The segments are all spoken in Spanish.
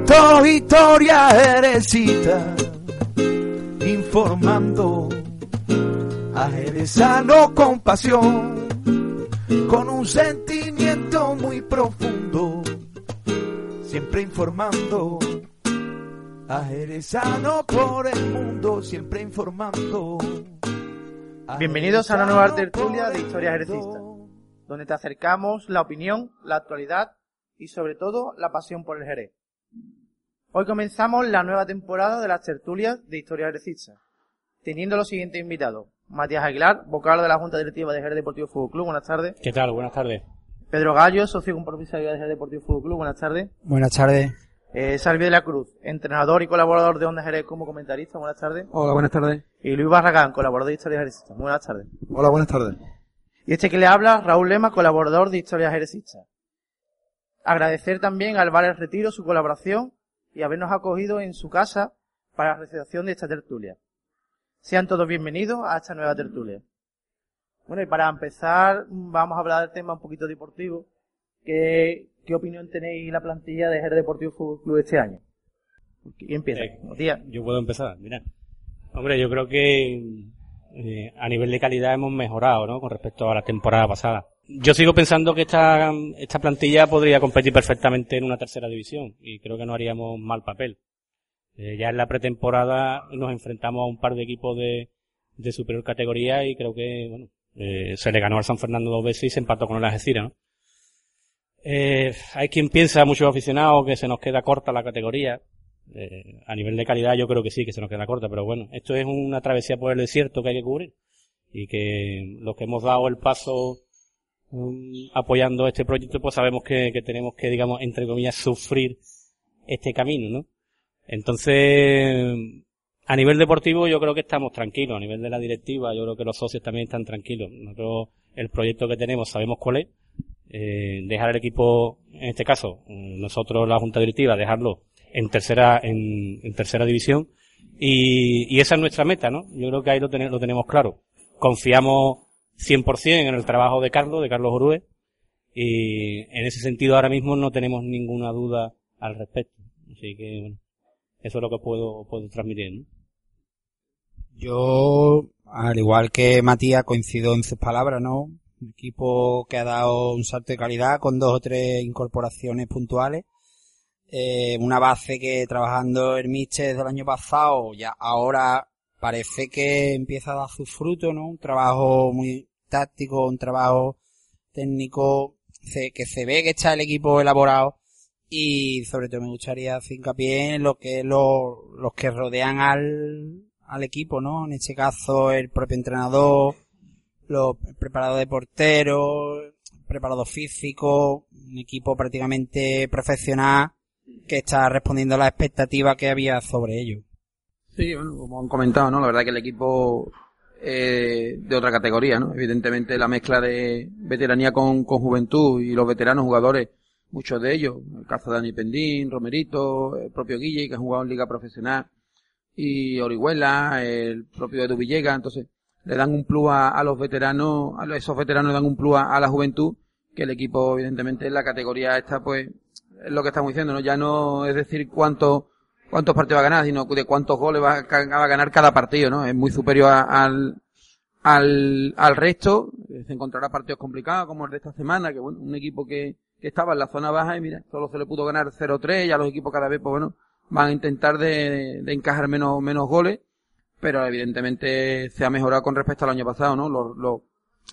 Esto es historia herecita, informando a jerezano con pasión, con un sentimiento muy profundo, siempre informando a jerezano por el mundo, siempre informando. Bienvenidos a una nueva tertulia de Historia Jerecista, donde te acercamos la opinión, la actualidad y sobre todo la pasión por el Jerez. Hoy comenzamos la nueva temporada de las tertulias de Historia Jerecista, teniendo los siguientes invitados. Matías Aguilar, vocal de la Junta Directiva de Jerez Deportivo Fútbol Club, buenas tardes. ¿Qué tal? Buenas tardes. Pedro Gallo, socio compromisario de Jerez Deportivo Fútbol Club, buenas tardes. Buenas tardes. Eh, Salvi de la Cruz, entrenador y colaborador de Onda Jerez como comentarista, buenas tardes. Hola, buenas tardes. Y Luis Barragán, colaborador de Historia Jerecista, buenas tardes. Hola, buenas tardes. Y este que le habla, Raúl Lema, colaborador de Historia Jerecista. Agradecer también al El Retiro su colaboración y habernos acogido en su casa para la recepción de esta tertulia. Sean todos bienvenidos a esta nueva tertulia. Bueno, y para empezar, vamos a hablar del tema un poquito deportivo. ¿Qué, qué opinión tenéis la plantilla de Jerez Deportivo Fútbol Club este año? ¿Quién empieza? Eh. Yo puedo empezar, mira. Hombre, yo creo que eh, a nivel de calidad hemos mejorado, ¿no? Con respecto a la temporada pasada. Yo sigo pensando que esta, esta plantilla podría competir perfectamente en una tercera división y creo que no haríamos mal papel. Eh, ya en la pretemporada nos enfrentamos a un par de equipos de, de superior categoría y creo que, bueno, eh, se le ganó al San Fernando dos veces y se empató con el Algeciras, ¿no? Eh, hay quien piensa, muchos aficionados, que se nos queda corta la categoría. Eh, a nivel de calidad yo creo que sí, que se nos queda corta, pero bueno, esto es una travesía por el desierto que hay que cubrir y que los que hemos dado el paso apoyando este proyecto pues sabemos que, que, tenemos que, digamos, entre comillas, sufrir este camino, ¿no? Entonces, a nivel deportivo yo creo que estamos tranquilos, a nivel de la directiva yo creo que los socios también están tranquilos. Nosotros el proyecto que tenemos sabemos cuál es, eh, dejar el equipo, en este caso, nosotros la junta directiva, dejarlo en tercera, en, en tercera división. Y, y, esa es nuestra meta, ¿no? Yo creo que ahí lo, ten, lo tenemos claro. Confiamos 100% en el trabajo de Carlos, de Carlos Orue, y en ese sentido ahora mismo no tenemos ninguna duda al respecto. Así que, bueno, eso es lo que puedo, puedo transmitir, ¿no? Yo, al igual que Matías, coincido en sus palabras, ¿no? Un equipo que ha dado un salto de calidad con dos o tres incorporaciones puntuales. Eh, una base que trabajando el Mister del año pasado, ya ahora parece que empieza a dar sus frutos, ¿no? Un trabajo muy táctico, un trabajo técnico que se ve que está el equipo elaborado y sobre todo me gustaría hacer hincapié en lo que los, los que rodean al, al equipo, ¿no? En este caso el propio entrenador, los preparados de portero, preparado físico, un equipo prácticamente profesional que está respondiendo a las expectativas que había sobre ello. Sí, bueno, como han comentado, ¿no? La verdad que el equipo eh, de otra categoría, ¿no? Evidentemente la mezcla de veteranía con, con juventud y los veteranos jugadores, muchos de ellos, el caso de Dani Pendín, Romerito, el propio Guille, que ha jugado en liga profesional, y Orihuela, el propio Edu Villegas, entonces le dan un plus a, los veteranos, a esos veteranos le dan un plus a, a, la juventud, que el equipo evidentemente en la categoría esta pues es lo que estamos diciendo, ¿no? Ya no es decir cuánto, cuántos partidos va a ganar, sino de cuántos goles va a, ganar cada partido, ¿no? Es muy superior al, al, al resto, se encontrará partidos complicados como el de esta semana, que bueno, un equipo que, que estaba en la zona baja y mira, solo se le pudo ganar 0-3, ya los equipos cada vez, pues bueno, van a intentar de, de encajar menos, menos goles, pero evidentemente se ha mejorado con respecto al año pasado, ¿no? Los, los,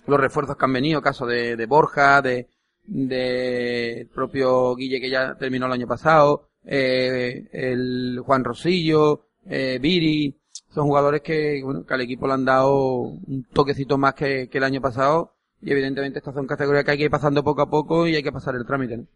los refuerzos que han venido, caso de, de Borja, de, de propio Guille que ya terminó el año pasado, eh, el Juan Rosillo, eh, Viri, son jugadores que, bueno, que al equipo le han dado un toquecito más que, que el año pasado y evidentemente estas son categorías que hay que ir pasando poco a poco y hay que pasar el trámite, ¿no?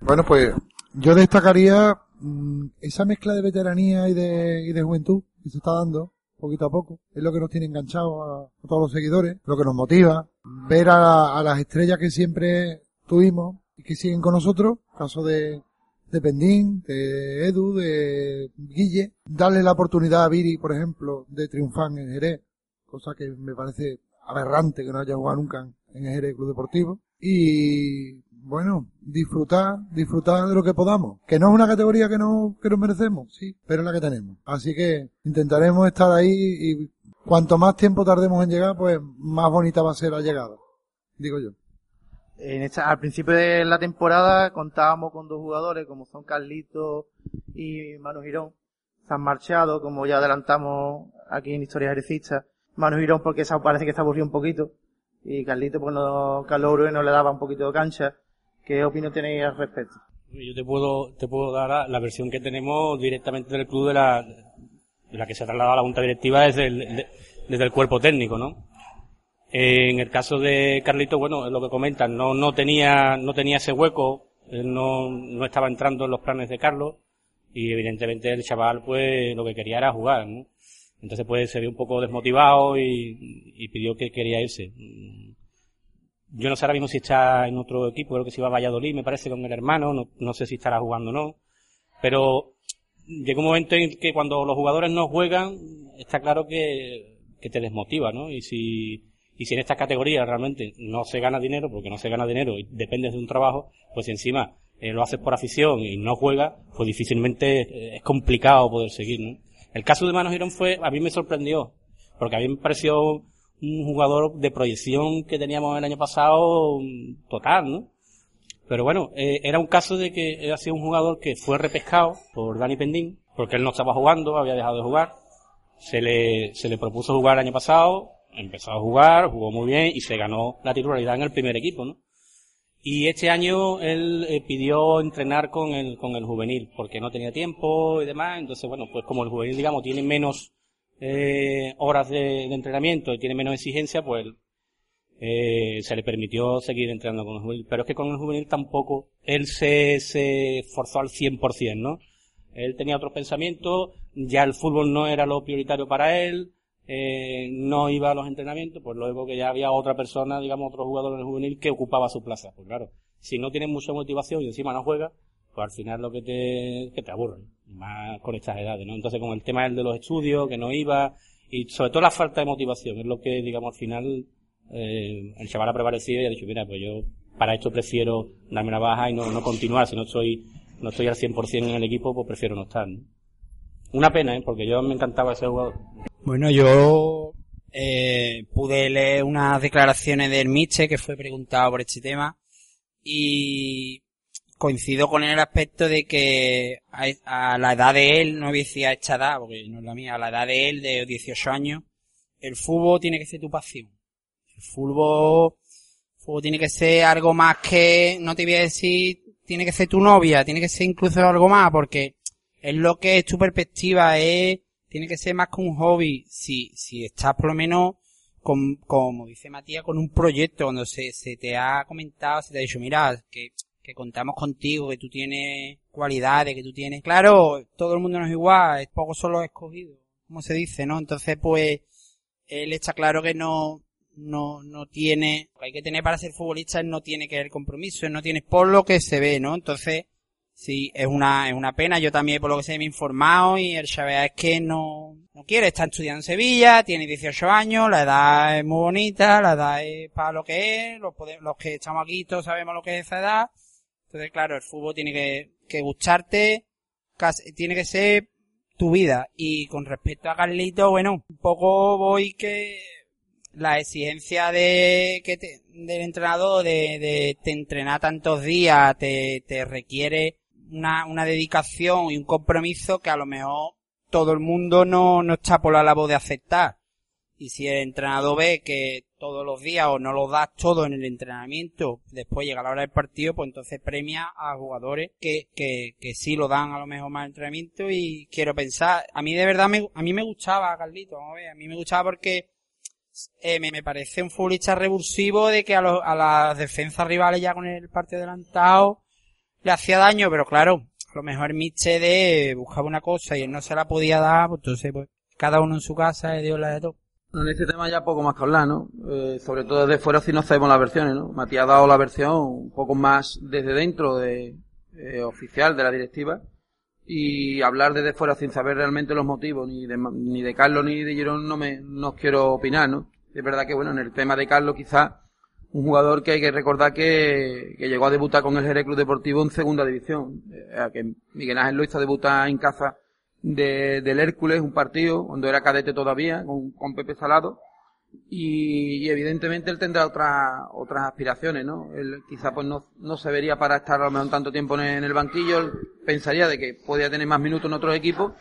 Bueno, pues yo destacaría mmm, esa mezcla de veteranía y de, y de juventud que se está dando poquito a poco. Es lo que nos tiene enganchados a, a todos los seguidores, lo que nos motiva. Ver a, a, las estrellas que siempre tuvimos y que siguen con nosotros, caso de, de Pendín, de Edu, de Guille, darle la oportunidad a Viri, por ejemplo, de triunfar en Jerez, cosa que me parece aberrante que no haya jugado nunca en Jerez Club Deportivo. Y bueno, disfrutar, disfrutar de lo que podamos. Que no es una categoría que no, que nos merecemos, sí, pero es la que tenemos. Así que intentaremos estar ahí y cuanto más tiempo tardemos en llegar, pues más bonita va a ser la llegada. Digo yo. En esta, al principio de la temporada contábamos con dos jugadores como son Carlito y Manu Girón. Se han marchado, como ya adelantamos aquí en Historias Herecistas. Manu Girón porque parece que está aburrido un poquito. Y Carlito porque no, Carlos Urueno le daba un poquito de cancha. ¿Qué opinión tenéis al respecto? Yo te puedo, te puedo dar la, versión que tenemos directamente del club de la, de la que se ha trasladado a la junta directiva desde el, de- desde el cuerpo técnico, ¿no? En el caso de Carlito, bueno, lo que comentan, no, no tenía, no tenía ese hueco, no, no estaba entrando en los planes de Carlos, y evidentemente el chaval, pues, lo que quería era jugar, ¿no? Entonces, pues, se vio un poco desmotivado y, y pidió que quería irse. Yo no sé ahora mismo si está en otro equipo, creo que se iba a Valladolid, me parece, con el hermano, no, no sé si estará jugando o no, pero llega un momento en que cuando los jugadores no juegan, está claro que, que te desmotiva, ¿no? Y si, y si en estas categorías realmente no se gana dinero, porque no se gana dinero y dependes de un trabajo, pues si encima eh, lo haces por afición y no juegas, pues difícilmente eh, es complicado poder seguir, ¿no? El caso de Mano Girón fue, a mí me sorprendió, porque a mí me pareció un jugador de proyección que teníamos el año pasado mm, total, ¿no? Pero bueno, eh, era un caso de que ha sido un jugador que fue repescado por Dani Pendín, porque él no estaba jugando, había dejado de jugar. Se le, se le propuso jugar el año pasado, empezó a jugar, jugó muy bien y se ganó la titularidad en el primer equipo, ¿no? Y este año él eh, pidió entrenar con el, con el juvenil, porque no tenía tiempo y demás. Entonces, bueno, pues como el juvenil, digamos, tiene menos eh, horas de, de entrenamiento y tiene menos exigencia, pues eh, se le permitió seguir entrenando con el juvenil. Pero es que con el juvenil tampoco él se, se esforzó al 100%, ¿no? Él tenía otros pensamientos, ya el fútbol no era lo prioritario para él, eh, no iba a los entrenamientos, pues luego que ya había otra persona, digamos otro jugador en el juvenil que ocupaba su plaza. Pues claro, si no tienes mucha motivación y encima no juegas, pues al final lo que te, que te aburre, y más con estas edades, ¿no? Entonces con el tema del de los estudios, que no iba, y sobre todo la falta de motivación, es lo que, digamos, al final, eh, el chaval ha prevalecido y ha dicho, mira, pues yo para esto prefiero darme una baja y no, no continuar, si no estoy, no estoy al 100% en el equipo, pues prefiero no estar, ¿no? Una pena, ¿eh? Porque yo me encantaba ese jugador. Bueno, yo eh, pude leer unas declaraciones del Miche que fue preguntado por este tema y coincido con el aspecto de que a, a la edad de él, no voy a esta edad, porque no es la mía, a la edad de él, de 18 años, el fútbol tiene que ser tu pasión. El fútbol, el fútbol tiene que ser algo más que, no te voy a decir, tiene que ser tu novia, tiene que ser incluso algo más, porque es lo que es tu perspectiva, es, tiene que ser más que un hobby. Si, si estás por lo menos, con, como dice Matías, con un proyecto, cuando se, se te ha comentado, se te ha dicho, mira, que, que contamos contigo, que tú tienes cualidades, que tú tienes, claro, todo el mundo no es igual, es pocos son los escogidos, como se dice, ¿no? Entonces, pues, él está claro que no, no, no tiene, lo que hay que tener para ser futbolista, no tiene que ver compromiso, no tiene por lo que se ve, ¿no? Entonces, Sí, es una, es una pena. Yo también, por lo que sé, me he informado y el Xavier es que no, no quiere. Está estudiando en Sevilla, tiene 18 años, la edad es muy bonita, la edad es para lo que es, los, pode- los que estamos aquí todos sabemos lo que es esa edad. Entonces, claro, el fútbol tiene que, que gustarte, casi- tiene que ser tu vida. Y con respecto a Carlito, bueno, un poco voy que la exigencia de que te- del entrenador de, de te entrenar tantos días te, te requiere una, una dedicación y un compromiso que a lo mejor todo el mundo no, no está por la labor de aceptar. Y si el entrenador ve que todos los días o no lo das todo en el entrenamiento, después llega la hora del partido, pues entonces premia a jugadores que, que, que sí lo dan a lo mejor más entrenamiento y quiero pensar, a mí de verdad me, a mí me gustaba Carlito, a mí me gustaba porque eh, me, me parece un futbolista revulsivo de que a, los- a las defensas rivales ya con el partido adelantado le hacía daño, pero claro, a lo mejor Miche de buscaba una cosa y él no se la podía dar, pues entonces pues cada uno en su casa y Dios la de todo. En este tema ya poco más que hablar, ¿no? Eh, sobre todo desde fuera si no sabemos las versiones, ¿no? Matías ha dado la versión un poco más desde dentro de eh, oficial de la directiva y hablar desde fuera sin saber realmente los motivos ni de, ni de Carlos ni de Girón no me no quiero opinar, ¿no? Es verdad que bueno, en el tema de Carlos quizás un jugador que hay que recordar que, que llegó a debutar con el Jerez Club Deportivo en segunda división. Eh, que Miguel Ángel lo hizo debutar en casa de, del Hércules, un partido, cuando era cadete todavía, con, con Pepe Salado. Y, evidentemente él tendrá otras otras aspiraciones, ¿no? Él quizá pues no, no se vería para estar a lo mejor tanto tiempo en, en el banquillo, él pensaría de que podía tener más minutos en otros equipos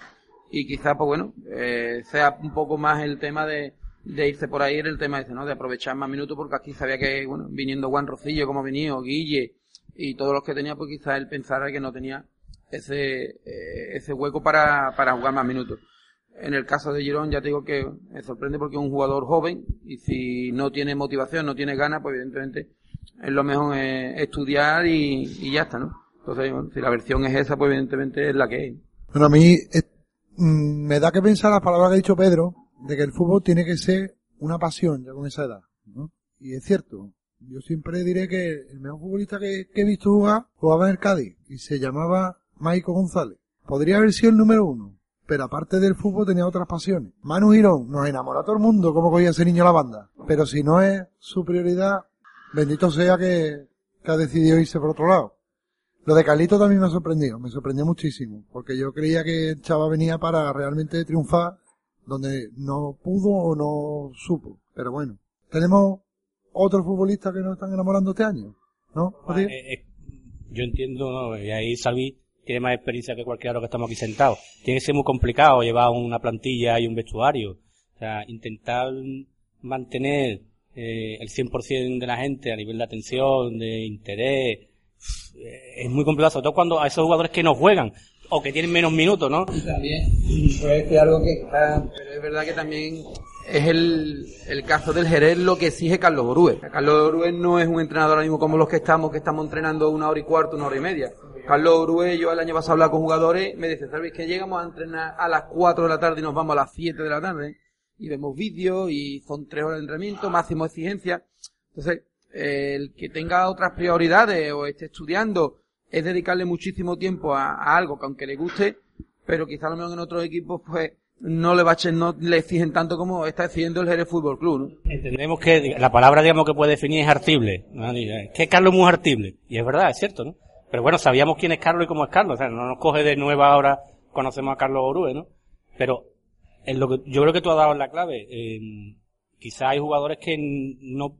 y quizá pues bueno, eh, sea un poco más el tema de, de irse por ahí el tema ese, ¿no? De aprovechar más minutos porque aquí sabía que, bueno, viniendo Juan Rocillo como venía, Guille y todos los que tenía, pues quizá él pensara que no tenía ese, eh, ese hueco para, para jugar más minutos. En el caso de Girón ya te digo que me sorprende porque es un jugador joven y si no tiene motivación, no tiene ganas, pues evidentemente es lo mejor es estudiar y, y ya está, ¿no? Entonces, si la versión es esa, pues evidentemente es la que es. Bueno, a mí eh, mm, me da que pensar las palabras que ha dicho Pedro, de que el fútbol tiene que ser una pasión ya con esa edad, ¿no? Y es cierto. Yo siempre diré que el mejor futbolista que, he visto jugar jugaba en el Cádiz y se llamaba Maico González. Podría haber sido el número uno, pero aparte del fútbol tenía otras pasiones. Manu Girón nos enamora a todo el mundo como cogía ese niño la banda, pero si no es su prioridad, bendito sea que, que ha decidido irse por otro lado. Lo de Carlito también me ha sorprendido, me sorprendió muchísimo, porque yo creía que el chaval venía para realmente triunfar donde no pudo o no supo. Pero bueno, tenemos otros futbolistas que nos están enamorando este año, ¿no? Eh, eh, yo entiendo, ¿no? y ahí Salvi tiene más experiencia que cualquiera de los que estamos aquí sentados. Tiene que ser muy complicado llevar una plantilla y un vestuario. O sea, intentar mantener eh, el 100% de la gente a nivel de atención, de interés, eh, es muy complicado, sobre todo cuando a esos jugadores que no juegan o que tienen menos minutos, ¿no? También, puede decir algo que está, pero es verdad que también es el, el caso del Jerez lo que exige Carlos Orue. Carlos Orue no es un entrenador ahora mismo como los que estamos, que estamos entrenando una hora y cuarto, una hora y media. Carlos Orue, yo el año pasado hablaba con jugadores, me dice, ¿sabes que llegamos a entrenar a las 4 de la tarde y nos vamos a las 7 de la tarde? Y vemos vídeos y son 3 horas de entrenamiento, máximo exigencia. Entonces, el que tenga otras prioridades o esté estudiando es dedicarle muchísimo tiempo a, algo que aunque le guste, pero quizá a lo mejor en otros equipos pues no le bachen, no le exigen tanto como está exigiendo el Jerez Fútbol Club, ¿no? Entendemos que la palabra, digamos, que puede definir es artible. ¿no? Que Carlos es muy artible. Y es verdad, es cierto, ¿no? Pero bueno, sabíamos quién es Carlos y cómo es Carlos. O sea, no nos coge de nueva ahora, conocemos a Carlos Orue, ¿no? Pero, en lo que, yo creo que tú has dado la clave. Eh, quizá hay jugadores que no,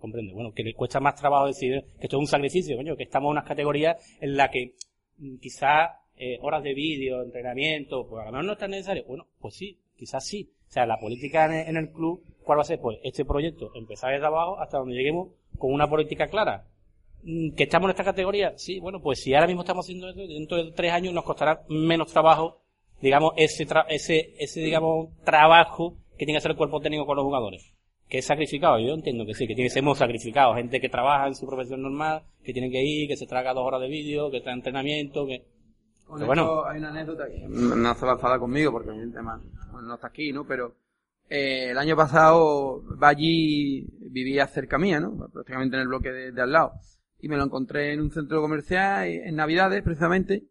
comprende, bueno, que les cuesta más trabajo decir que esto es un sacrificio, coño, que estamos en unas categorías en la que mm, quizá eh, horas de vídeo, entrenamiento, pues a lo mejor no es tan necesario. Bueno, pues sí, quizás sí. O sea, la política en el, en el club, ¿cuál va a ser? Pues este proyecto, empezar desde abajo hasta donde lleguemos con una política clara. Mm, ¿Que estamos en esta categoría? Sí, bueno, pues si ahora mismo estamos haciendo eso, dentro de tres años nos costará menos trabajo, digamos, ese, tra- ese, ese, digamos, trabajo que tiene que hacer el cuerpo técnico con los jugadores. Que es sacrificado, yo entiendo que sí, que tiene que ser muy sacrificado. Gente que trabaja en su profesión normal, que tiene que ir, que se traga dos horas de vídeo, que está en entrenamiento, que... Pero bueno. hay una anécdota que no se va a enfadar conmigo porque el tema bueno, no está aquí, ¿no? Pero eh, el año pasado allí vivía cerca mía, ¿no? Prácticamente en el bloque de, de al lado. Y me lo encontré en un centro comercial eh, en Navidades, precisamente.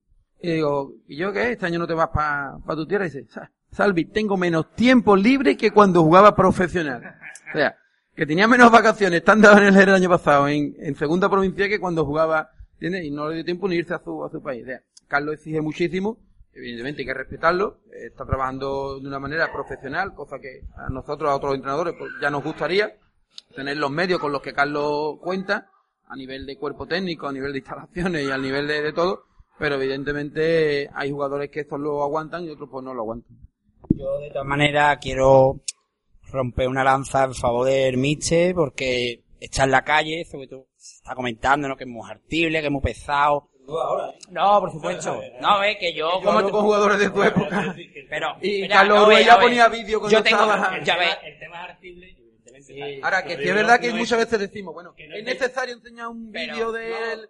Y digo, ¿y yo qué? Este año no te vas para pa tu tierra. Y dice, "Sa- Salvi, tengo menos tiempo libre que cuando jugaba profesional. O sea, que tenía menos vacaciones estando en el año pasado en, en segunda provincia que cuando jugaba, ¿entiendes? Y no le dio tiempo ni irse a su, a su país. O sea, Carlos exige muchísimo, evidentemente hay que respetarlo, está trabajando de una manera profesional, cosa que a nosotros, a otros entrenadores, pues ya nos gustaría tener los medios con los que Carlos cuenta, a nivel de cuerpo técnico, a nivel de instalaciones y a nivel de, de todo, pero evidentemente hay jugadores que esto lo aguantan y otros pues no lo aguantan. Yo de todas maneras quiero romper una lanza en favor del Miche porque está en la calle, sobre todo se está comentando ¿no? que es muy artible, que es muy pesado. No, por supuesto. No, es que yo Yo como con jugadores de tu época. pero Y mira, Carlos no, ya no, ponía vídeo cuando Yo tengo estaba- ya ves, El tema es artible. Sí. Ahora, que sí es verdad que no muchas veces decimos, bueno, que no es es- necesario enseñar un vídeo No, del,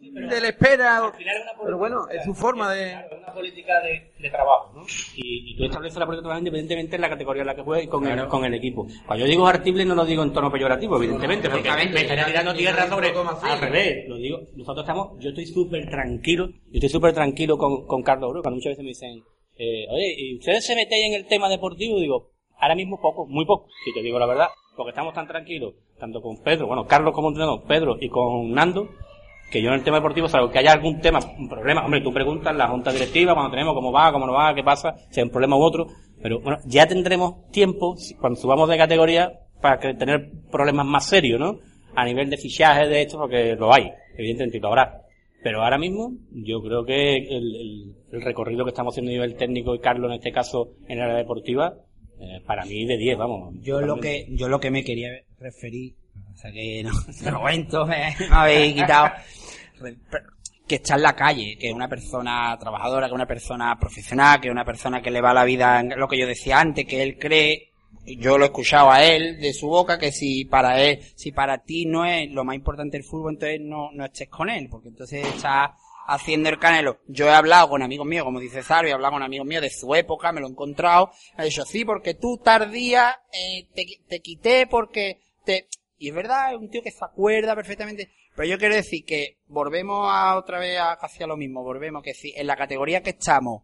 sí, pero- de la espera, Al final es una pero bueno, es su forma de... Claro, es una política de, de trabajo, ¿no? Y, y tú estableces la política de trabajo independientemente en la categoría en la que juegues y con, el, con el equipo. Cuando yo digo artible no lo digo en tono peyorativo, evidentemente, porque me, estaría tirando tierra sobre... Al revés, lo digo, nosotros estamos, yo estoy súper tranquilo, yo estoy súper tranquilo con, con Carlos cuando muchas veces me dicen, eh, oye, ¿y ustedes se metéis en el tema deportivo? Digo, ahora mismo poco, muy poco, si te digo la verdad, porque estamos tan tranquilos, tanto con Pedro, bueno, Carlos como entrenador, Pedro y con Nando, que yo en el tema deportivo salvo que haya algún tema, un problema, hombre, tú preguntas la junta directiva cuando tenemos cómo va, cómo no va, qué pasa, si hay un problema u otro, pero bueno, ya tendremos tiempo, cuando subamos de categoría, para que- tener problemas más serios, ¿no? A nivel de fichaje de esto, porque lo hay, evidentemente, lo habrá. Pero ahora mismo, yo creo que el, el- el recorrido que estamos haciendo a nivel técnico y Carlos en este caso en el área deportiva, eh, para mí de 10, vamos. Yo lo que, yo lo que me quería referir, o sea que no, te lo cuento, me, me habéis quitado, que está en la calle, que es una persona trabajadora, que es una persona profesional, que es una persona que le va la vida en lo que yo decía antes, que él cree, yo lo he escuchado a él de su boca, que si para él, si para ti no es lo más importante el fútbol, entonces no, no estés con él, porque entonces estás haciendo el canelo. Yo he hablado con amigos míos, como dice Saro, he hablado con amigos míos de su época, me lo he encontrado, me ha dicho, sí, porque tú tardía, eh, te, te quité porque te... Y es verdad, es un tío que se acuerda perfectamente. Pero yo quiero decir que volvemos a otra vez a casi a lo mismo, volvemos que si en la categoría que estamos,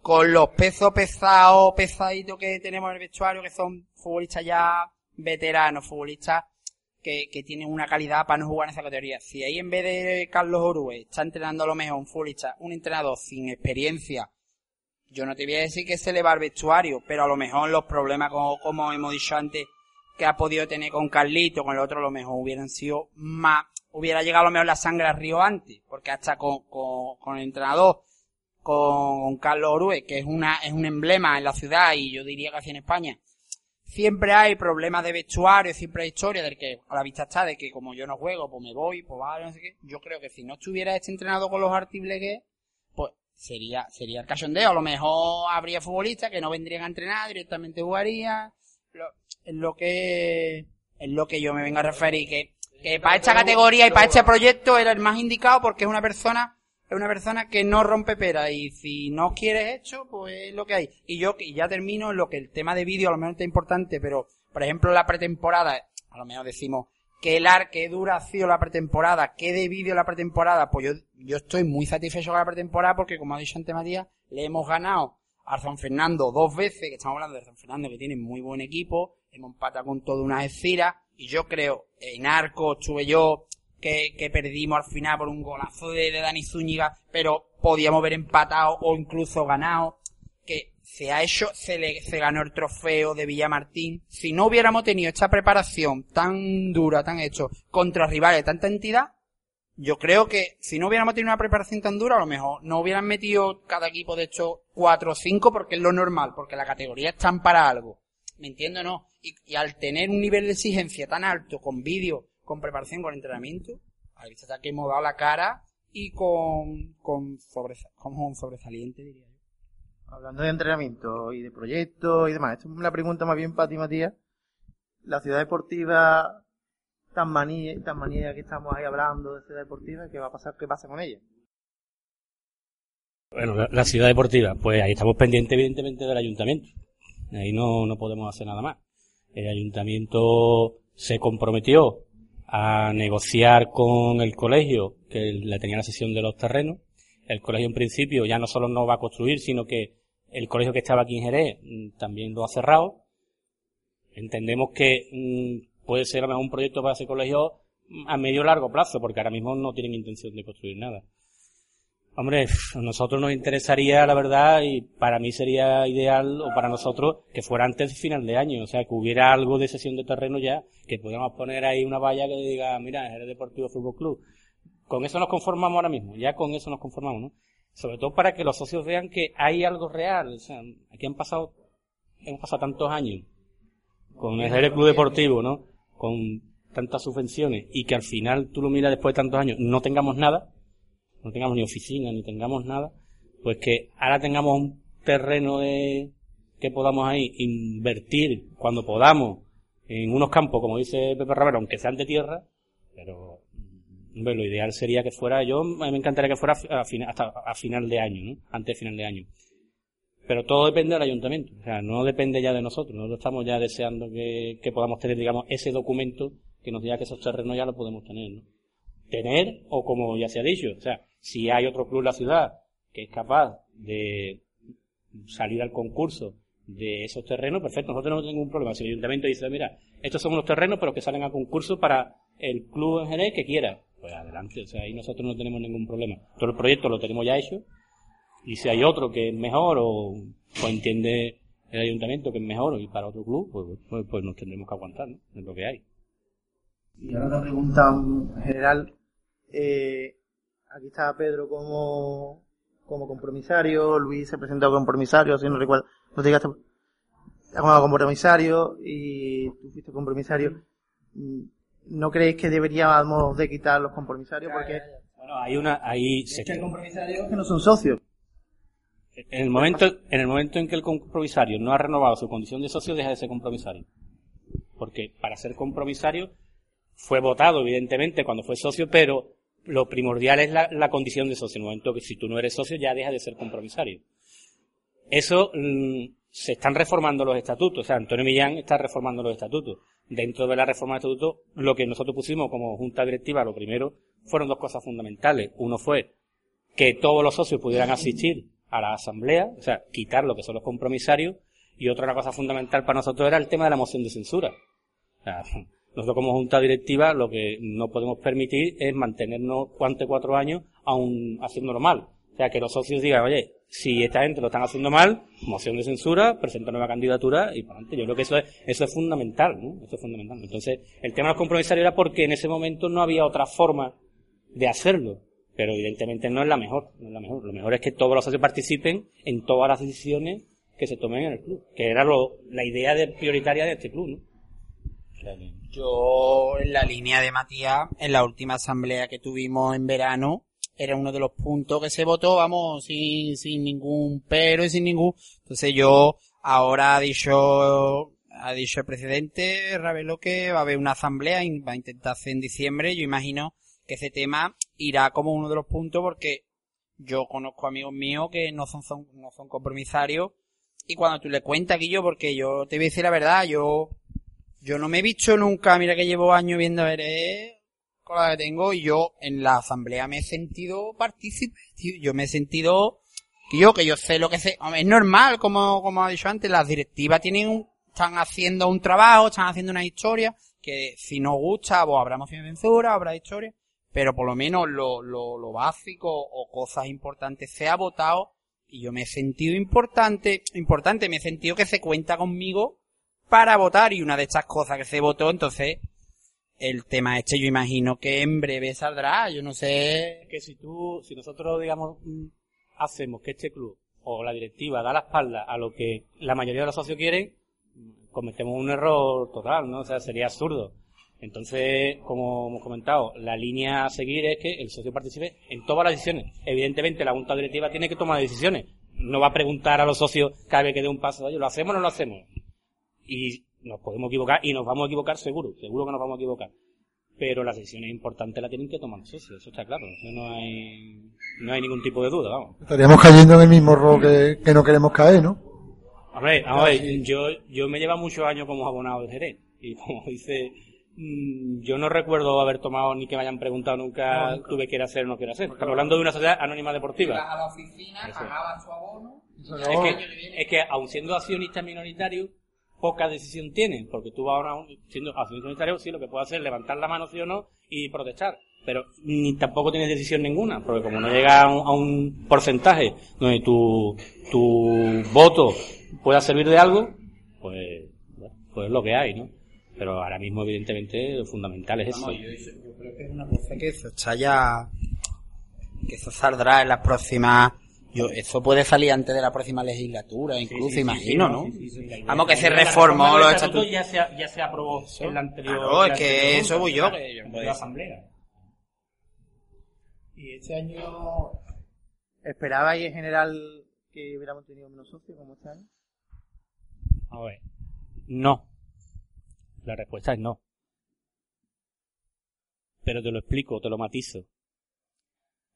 con los pesos pesados, pesaditos que tenemos en el vestuario, que son futbolistas ya veteranos, futbolistas que, que tienen una calidad para no jugar en esa categoría. Si ahí en vez de Carlos Orue está entrenando a lo mejor un futbolista, un entrenador sin experiencia, yo no te voy a decir que se le va al vestuario, pero a lo mejor los problemas, como, como hemos dicho antes, que ha podido tener con Carlito, con el otro, lo mejor hubieran sido más, hubiera llegado a lo mejor la sangre al río antes, porque hasta con, con, con el entrenador, con Carlos Orue, que es una, es un emblema en la ciudad y yo diría casi en España, siempre hay problemas de vestuario, siempre hay historia del que a la vista está de que como yo no juego, pues me voy, pues vale, no sé qué. Yo creo que si no estuviera este entrenado con los artiblegues, pues sería, sería el cachondeo. A lo mejor habría futbolistas que no vendrían a entrenar, directamente jugarían. Es lo que, es lo que yo me vengo a referir, que, que para esta categoría y para este proyecto era el más indicado porque es una persona, es una persona que no rompe pera y si no quieres hecho, pues es lo que hay. Y yo, y ya termino en lo que el tema de vídeo a lo mejor está importante, pero, por ejemplo, la pretemporada, a lo mejor decimos, que el ar, qué dura ha sido la pretemporada, qué de vídeo la pretemporada, pues yo, yo estoy muy satisfecho con la pretemporada porque, como ha dicho antes Matías, le hemos ganado a San Fernando dos veces, que estamos hablando de San Fernando que tiene muy buen equipo, hemos empatado con toda una escira, y yo creo, en arco estuve yo, que, que perdimos al final por un golazo de, de Dani Zúñiga, pero podíamos haber empatado o incluso ganado, que se ha hecho, se le, se ganó el trofeo de Villamartín. Si no hubiéramos tenido esta preparación tan dura, tan hecho, contra rivales de tanta entidad, yo creo que si no hubiéramos tenido una preparación tan dura, a lo mejor no hubieran metido cada equipo de hecho cuatro o cinco porque es lo normal, porque la categoría están para algo. ¿Me entiendo no? Y, y al tener un nivel de exigencia tan alto, con vídeo, con preparación, con entrenamiento, a vista está que hemos dado la cara y con, con, sobresa- como un sobresaliente, diría yo. Hablando de entrenamiento y de proyectos y demás, esto es una pregunta más bien para ti, Matías. La ciudad deportiva, tan manía, tan manía que estamos ahí hablando de ciudad deportiva, ¿qué va a pasar? ¿Qué pasa con ella? Bueno, la, la ciudad deportiva, pues ahí estamos pendientes evidentemente del ayuntamiento. Ahí no, no podemos hacer nada más. El ayuntamiento se comprometió a negociar con el colegio que le tenía la sesión de los terrenos. El colegio en principio ya no solo no va a construir, sino que el colegio que estaba aquí en Jerez mm, también lo ha cerrado. Entendemos que mm, puede ser a lo mejor un proyecto para ese colegio a medio largo plazo, porque ahora mismo no tienen intención de construir nada. Hombre, a nosotros nos interesaría, la verdad, y para mí sería ideal, o para nosotros, que fuera antes del final de año. O sea, que hubiera algo de sesión de terreno ya, que pudiéramos poner ahí una valla que diga, mira, Jerez Deportivo Fútbol Club. Con eso nos conformamos ahora mismo, ya con eso nos conformamos, ¿no? Sobre todo para que los socios vean que hay algo real. O sea, aquí han pasado, hemos pasado tantos años con el Club Deportivo, ¿no? Con tantas subvenciones y que al final tú lo miras después de tantos años, no tengamos nada, no tengamos ni oficina, ni tengamos nada, pues que ahora tengamos un terreno de, que podamos ahí invertir cuando podamos en unos campos, como dice Pepe Romero, aunque sean de tierra, pero lo ideal sería que fuera, yo me encantaría que fuera a hasta a final de año, ¿no? Antes de final de año. Pero todo depende del ayuntamiento, o sea, no depende ya de nosotros, nosotros estamos ya deseando que, que podamos tener, digamos, ese documento que nos diga que esos terrenos ya los podemos tener, ¿no? Tener, o como ya se ha dicho, o sea, si hay otro club en la ciudad que es capaz de salir al concurso de esos terrenos, perfecto, nosotros no tenemos ningún problema. Si el ayuntamiento dice, mira, estos son unos terrenos, pero que salen a concurso para el club en general que quiera, pues adelante, o sea, ahí nosotros no tenemos ningún problema. Todo el proyecto lo tenemos ya hecho, y si hay otro que es mejor o, o entiende el ayuntamiento que es mejor y para otro club, pues, pues, pues nos tendremos que aguantar, ¿no? Es lo que hay. Y ahora otra pregunta general. Eh, aquí está Pedro como, como compromisario, Luis se presentó como compromisario, si no recuerdo, no te digas como compromisario y tú fuiste compromisario. Mm, ¿No creéis que deberíamos de quitar los compromisarios? Porque Bueno, hay una, ahí se, que hay compromisarios que no son socios. En el momento, en el momento en que el compromisario no ha renovado su condición de socio, deja de ser compromisario. Porque para ser compromisario fue votado, evidentemente, cuando fue socio, pero lo primordial es la, condición de socio. En momento que si tú no eres socio, ya deja de ser compromisario. Eso mm, se están reformando los estatutos. O sea, Antonio Millán está reformando los estatutos. Dentro de la reforma de estatutos, lo que nosotros pusimos como junta directiva, lo primero, fueron dos cosas fundamentales. Uno fue que todos los socios pudieran asistir a la asamblea, o sea, quitar lo que son los compromisarios, y otra cosa fundamental para nosotros era el tema de la moción de censura. O sea, nosotros como junta directiva lo que no podemos permitir es mantenernos cuante cuatro años aún haciéndolo mal. O sea, que los socios digan, oye, si esta gente lo están haciendo mal, moción de censura, presenta nueva candidatura y para adelante. Yo creo que eso es, eso es fundamental, ¿no? Eso es fundamental. Entonces, el tema de los compromisarios era porque en ese momento no había otra forma de hacerlo. Pero evidentemente no es la mejor, no es la mejor. Lo mejor es que todos los socios participen en todas las decisiones que se tomen en el club, que era lo, la idea de, prioritaria de este club, ¿no? Yo, en la línea de Matías, en la última asamblea que tuvimos en verano, era uno de los puntos que se votó, vamos, sin, sin ningún pero y sin ningún... Entonces yo, ahora ha dicho, ha dicho el presidente Ravelo que va a haber una asamblea va a intentar hacer en diciembre. Yo imagino que ese tema irá como uno de los puntos porque yo conozco amigos míos que no son, son- no son compromisarios. Y cuando tú le cuentas, Guillo, porque yo te voy a decir la verdad, yo, yo no me he visto nunca, mira que llevo años viendo a ver, eh, con la que tengo, y yo en la asamblea me he sentido partícipe, yo me he sentido, que yo, que yo sé lo que sé, es normal, como, como ha dicho antes, las directivas tienen un, están haciendo un trabajo, están haciendo una historia, que si nos gusta, pues habrá moción de censura, habrá historia, pero por lo menos lo, lo, lo básico o cosas importantes se ha votado y yo me he sentido importante, importante, me he sentido que se cuenta conmigo para votar y una de estas cosas que se votó, entonces el tema este yo imagino que en breve saldrá, yo no sé. que si tú, si nosotros, digamos, mm, hacemos que este club o la directiva da la espalda a lo que la mayoría de los socios quieren, mm, cometemos un error total, ¿no? O sea, sería absurdo. Entonces, como hemos comentado, la línea a seguir es que el socio participe en todas las decisiones. Evidentemente, la junta directiva tiene que tomar decisiones. No va a preguntar a los socios cada vez que dé un paso, ¿lo hacemos o no lo hacemos? Y nos podemos equivocar y nos vamos a equivocar seguro, seguro que nos vamos a equivocar. Pero las decisiones importantes las tienen que tomar los socios, eso está claro. Eso no hay, no hay ningún tipo de duda, vamos. Estaríamos cayendo en el mismo error que, que no queremos caer, ¿no? Hombre, vamos a ver, yo, yo me llevo muchos años como abonado de Jerez. Y como dice, mm, yo no recuerdo haber tomado ni que me hayan preguntado nunca tuve que hacer o no quiero hacer. Estamos hablando de una sociedad anónima deportiva. a la oficina, Eso. pagaba su abono. Es que, es que aun siendo accionista minoritario, poca decisión tienen, porque tú ahora, siendo accionista minoritario, sí, lo que puedes hacer es levantar la mano, sí o no, y protestar. Pero ni tampoco tienes decisión ninguna, porque como no llega a un, a un porcentaje donde tu, tu voto pueda servir de algo, pues, pues es lo que hay, ¿no? Pero ahora mismo, evidentemente, lo fundamental es eso. Yo, yo creo que es una cosa que eso está ya, que eso saldrá en las próximas, yo, eso puede salir antes de la próxima legislatura, incluso, Sí, sí, sí, imagino, sí, ¿no? sí, sí, sí, la idea- Vamos, que se reformó los estatutos. Ya se, ya se aprobó en la anterior. Claro, es la que anterior eso voy yo, no la asamblea. Y este año, ¿esperabais en general que hubiéramos tenido menos socios como este año? A ver. No. La respuesta es no. Pero te lo explico, te lo matizo.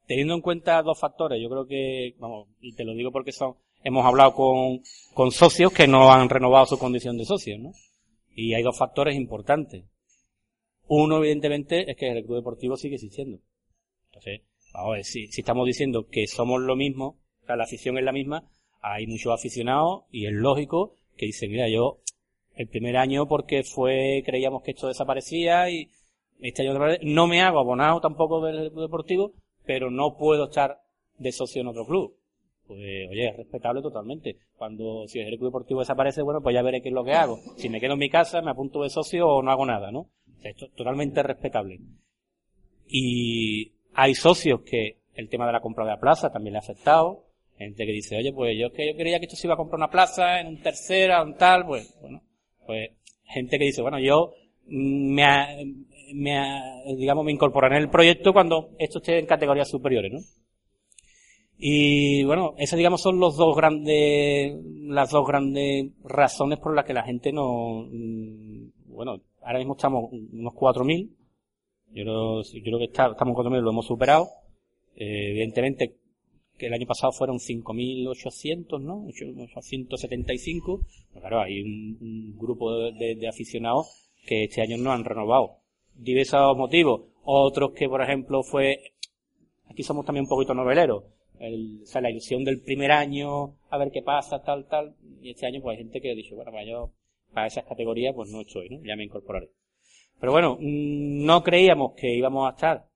Teniendo en cuenta dos factores, yo creo que, vamos, y te lo digo porque son, hemos hablado con, con socios que no han renovado su condición de socios, ¿no? Y hay dos factores importantes. Uno, evidentemente, es que el club deportivo sigue existiendo. Entonces, vamos a ver, si, si estamos diciendo que somos lo mismo, o sea, la afición es la misma, hay muchos aficionados y es lógico que dicen, mira, yo el primer año porque fue, creíamos que esto desaparecía y este año no me hago abonado tampoco del club deportivo, pero no puedo estar de socio en otro club. Pues, oye, es respetable totalmente. Cuando, si el club deportivo desaparece, bueno, pues ya veré qué es lo que hago. Si me quedo en mi casa, me apunto de socio o no hago nada, ¿no? O sea, esto es totalmente respetable. Y hay socios que el tema de la compra de la plaza también le ha afectado. Gente que dice, oye, pues yo que yo creía que esto se iba a comprar una plaza en un tercera, un tal, pues, bueno, pues gente que dice, bueno, yo me, me, digamos, me incorporaré en el proyecto cuando esto esté en categorías superiores, ¿no? Y bueno, esas digamos son los dos grandes, las dos grandes razones por las que la gente no, mm, bueno, ahora mismo estamos unos 4.000, yo creo, yo creo que está, estamos en 4.000, lo hemos superado, eh, evidentemente que el año pasado fueron 5.800, ¿no? 875, claro, hay un, grupo de, de aficionados que este año no han renovado. Diversos motivos. Otros que, por ejemplo, fue, aquí somos también un poquito noveleros. El, o sea, la ilusión del primer año, a ver qué pasa, tal, tal. Y este año, pues hay gente que ha dicho, bueno, para yo, para esas categorías, pues no estoy, ¿no? Ya me incorporaré. Pero bueno, no creíamos que íbamos a estar.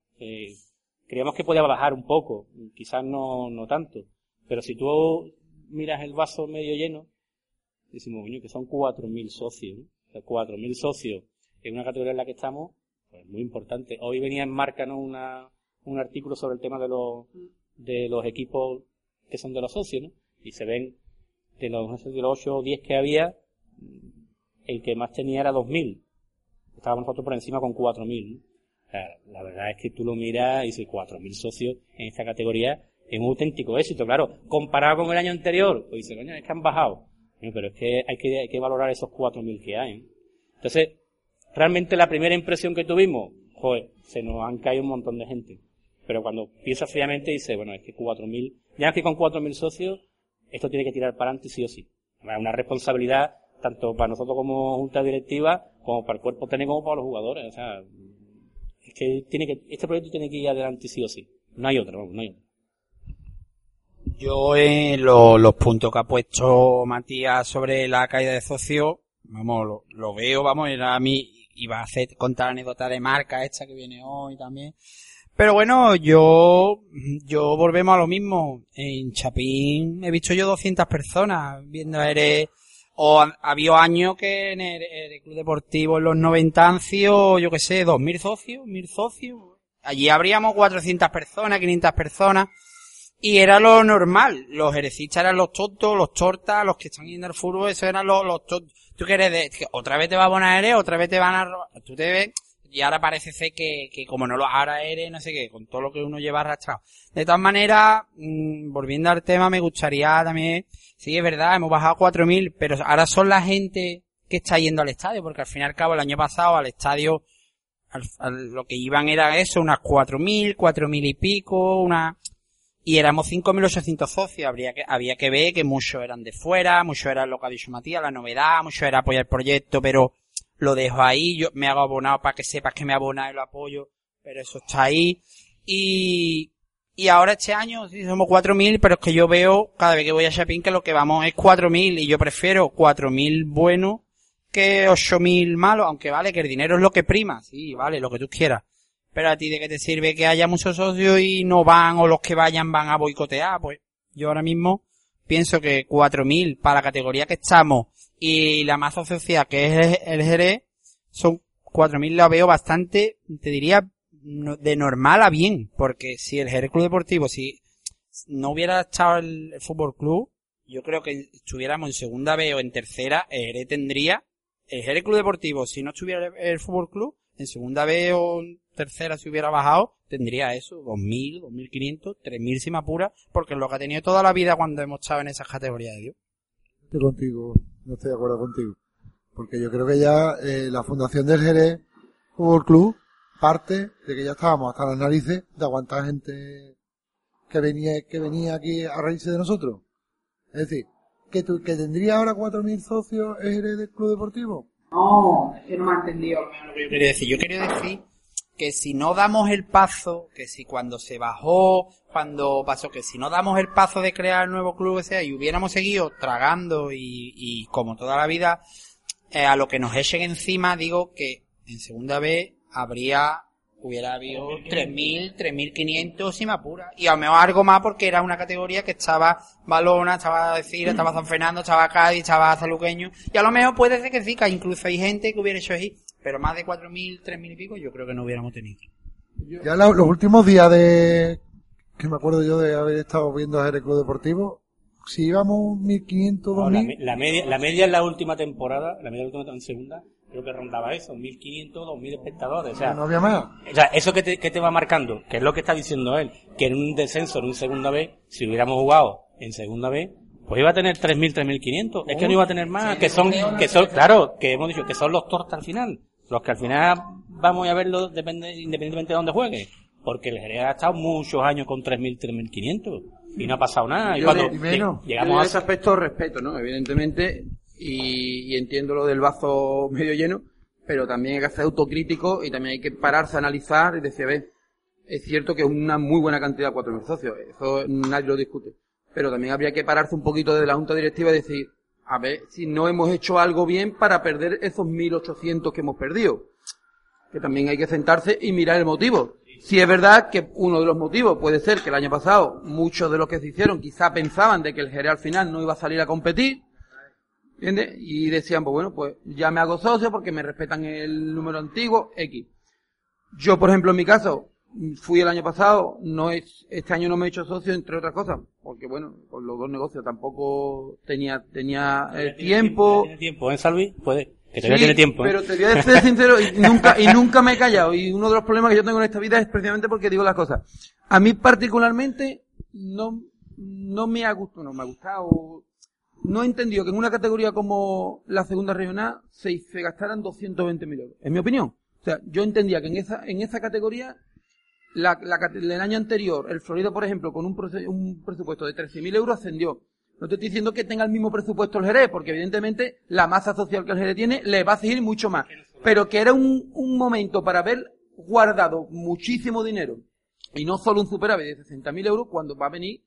Creíamos que podía bajar un poco. Quizás no, no tanto. Pero si tú miras el vaso medio lleno, decimos, coño, que son 4.000 socios, ¿no? 4.000 socios en una categoría en la que estamos, pues muy importante. Hoy venía en marca ¿no? Una, un artículo sobre el tema de los, de los equipos que son de los socios, ¿no? Y se ven de los, de los 8 o 10 que había, el que más tenía era 2.000. Estábamos nosotros por encima con 4.000, ¿no? La verdad es que tú lo miras y dices 4.000 socios en esta categoría es un auténtico éxito. Claro, comparado con el año anterior, pues dices, coño, es que han bajado. Pero es que hay que, hay que valorar esos 4.000 que hay. Entonces, realmente la primera impresión que tuvimos, joder, se nos han caído un montón de gente. Pero cuando piensas fríamente dices, bueno, es que 4.000, ya es que con 4.000 socios, esto tiene que tirar para adelante sí o sí. Es una responsabilidad tanto para nosotros como junta directiva, como para el cuerpo técnico, como para los jugadores. O sea, es que tiene que, este proyecto tiene que ir adelante sí o sí. No hay otro, no hay otro. Yo en los puntos que ha puesto Matías sobre la caída de socios, vamos, lo, veo, vamos, era a mí, iba a hacer, contar anécdota de marca esta que viene hoy también. Pero bueno, yo, yo volvemos a lo mismo. En Chapín he visto yo 200 personas viendo a Eres, o ha, habido años que en el, Club Deportivo en los 90 han sido, yo qué sé, 2.000 socios, 1.000 socios. Allí habríamos 400 personas, 500 personas. Y era lo normal. Los herecistas eran los tontos, los tortas, los que están yendo al fútbol, eso eran los, los tontos. Tú quieres otra vez te va a poner otra vez te van a robar. Tú te ves, y ahora parece ser que, como no lo ahora eres, no sé qué, con todo lo que uno lleva arrastrado. De todas maneras, mmm, volviendo al tema, me gustaría también, sí, es verdad, hemos bajado 4.000, pero ahora son la gente que está yendo al estadio, porque al fin y al cabo el año pasado al estadio, al, lo que iban era eso, unas 4.000, 4.000 y pico, una, y éramos 5.800 socios, habría que, había que ver que muchos eran de fuera, muchos eran lo que ha dicho Matías, la novedad, muchos era apoyar el proyecto, pero lo dejo ahí, yo me hago abonado para que sepas que me abonado y lo apoyo, pero eso está ahí. Y, y ahora este año sí somos 4.000, pero es que yo veo cada vez que voy a Shopping que lo que vamos es 4.000 y yo prefiero 4.000 buenos que 8.000 malos, aunque vale que el dinero es lo que prima, sí, vale, lo que tú quieras. Pero a ti de qué te sirve que haya muchos socios y no van o los que vayan van a boicotear, pues yo ahora mismo pienso que 4.000 para la categoría que estamos y la más social que es el Jerez son 4.000 la veo bastante, te diría, de normal a bien, porque si el Jerez Club Deportivo, si no hubiera estado el, Fútbol Club, yo creo que estuviéramos en segunda B o en tercera, el Jerez tendría, el Jerez Club Deportivo, si no estuviera el, el Fútbol Club, en segunda B o tercera si hubiera bajado, tendría eso, 2.000, 2.500, 3.000 si me apura, porque es lo que ha tenido toda la vida cuando hemos estado en esas categorías de Dios. Estoy contigo, no estoy de acuerdo contigo. Porque yo creo que ya eh, la fundación del Jerez Fútbol Club parte de que ya estábamos hasta las narices de aguantar gente que venía, que venía aquí a reírse de nosotros. Es decir, que, tu, que tendría ahora 4.000 socios el Jerez del Club Deportivo. No, es que no me ha entendido. Lo que yo quería decir, yo quería decir que si no damos el paso, que si cuando se bajó, cuando pasó, que si no damos el paso de crear el nuevo club, o sea, y hubiéramos seguido tragando y, y como toda la vida, eh, a lo que nos echen encima, digo que en segunda vez habría, hubiera habido 3.000, 3.500 si me apura. Y a lo mejor algo más porque era una categoría que estaba Balona, estaba Decir, estaba San Fernando, estaba Cádiz, estaba Saluqueño. Y a lo mejor puede ser que sí, que incluso hay gente que hubiera hecho así. Pero más de 4.000, 3.000 y pico yo creo que no hubiéramos tenido. Ya la- los últimos días de, que me acuerdo yo de haber estado viendo a Jerez Club Deportivo, si íbamos 1500, No, la, 2000, la media, la media en la última temporada, la media de la última en segunda, creo que rondaba eso, 1.500, 2.000 espectadores. O sea, no había más. o sea, eso que te, que te va marcando, que es lo que está diciendo él, que en un descenso, en un segunda vez, si hubiéramos jugado en segunda vez, pues iba a tener 3.000, 3.500. Es que no iba a tener más, que son, que son, claro, que hemos dicho, que son los tortas al final. Los que al final vamos a verlo depende, independientemente de dónde juegue. Porque el Jerez ha estado muchos años con 3.000, 3.500. Y no ha pasado nada. Y Yo cuando menos. llegamos a ese aspecto respeto, ¿no? Evidentemente, y, y entiendo lo del vaso medio lleno, pero también hay que ser autocrítico y también hay que pararse a analizar y decir, a ver, es cierto que es una muy buena cantidad, 4.000 socios, eso nadie lo discute, pero también habría que pararse un poquito desde la Junta Directiva y decir, a ver si no hemos hecho algo bien para perder esos 1.800 que hemos perdido. Que también hay que sentarse y mirar el motivo. Si es verdad que uno de los motivos puede ser que el año pasado muchos de los que se hicieron quizá pensaban de que el Jerez al final no iba a salir a competir, ¿entiendes? Y decían, pues bueno, pues ya me hago socio porque me respetan el número antiguo, X. Yo, por ejemplo, en mi caso, fui el año pasado, no es, este año no me he hecho socio, entre otras cosas, porque bueno, con los dos negocios tampoco tenía, tenía el tiempo. Tiene tiempo, ¿eh, Salvi? Puede. Que todavía Sí, tiene tiempo. ¿eh? Pero te voy a ser sincero, y nunca, y nunca me he callado. Y uno de los problemas que yo tengo en esta vida es precisamente porque digo las cosas. A mí particularmente, no, no me ha gustado, no me ha gustado, no he entendido que en una categoría como la segunda regional se, se gastaran 220.000 euros. En mi opinión. O sea, yo entendía que en esa, en esa categoría, la, la, el año anterior, el Florida, por ejemplo, con un, un presupuesto de 13.000 euros ascendió. No te estoy diciendo que tenga el mismo presupuesto el Jerez, porque evidentemente la masa social que el Jerez tiene le va a seguir mucho más. Pero que era un, un momento para haber guardado muchísimo dinero y no solo un superávit de 60.000 euros cuando va a venir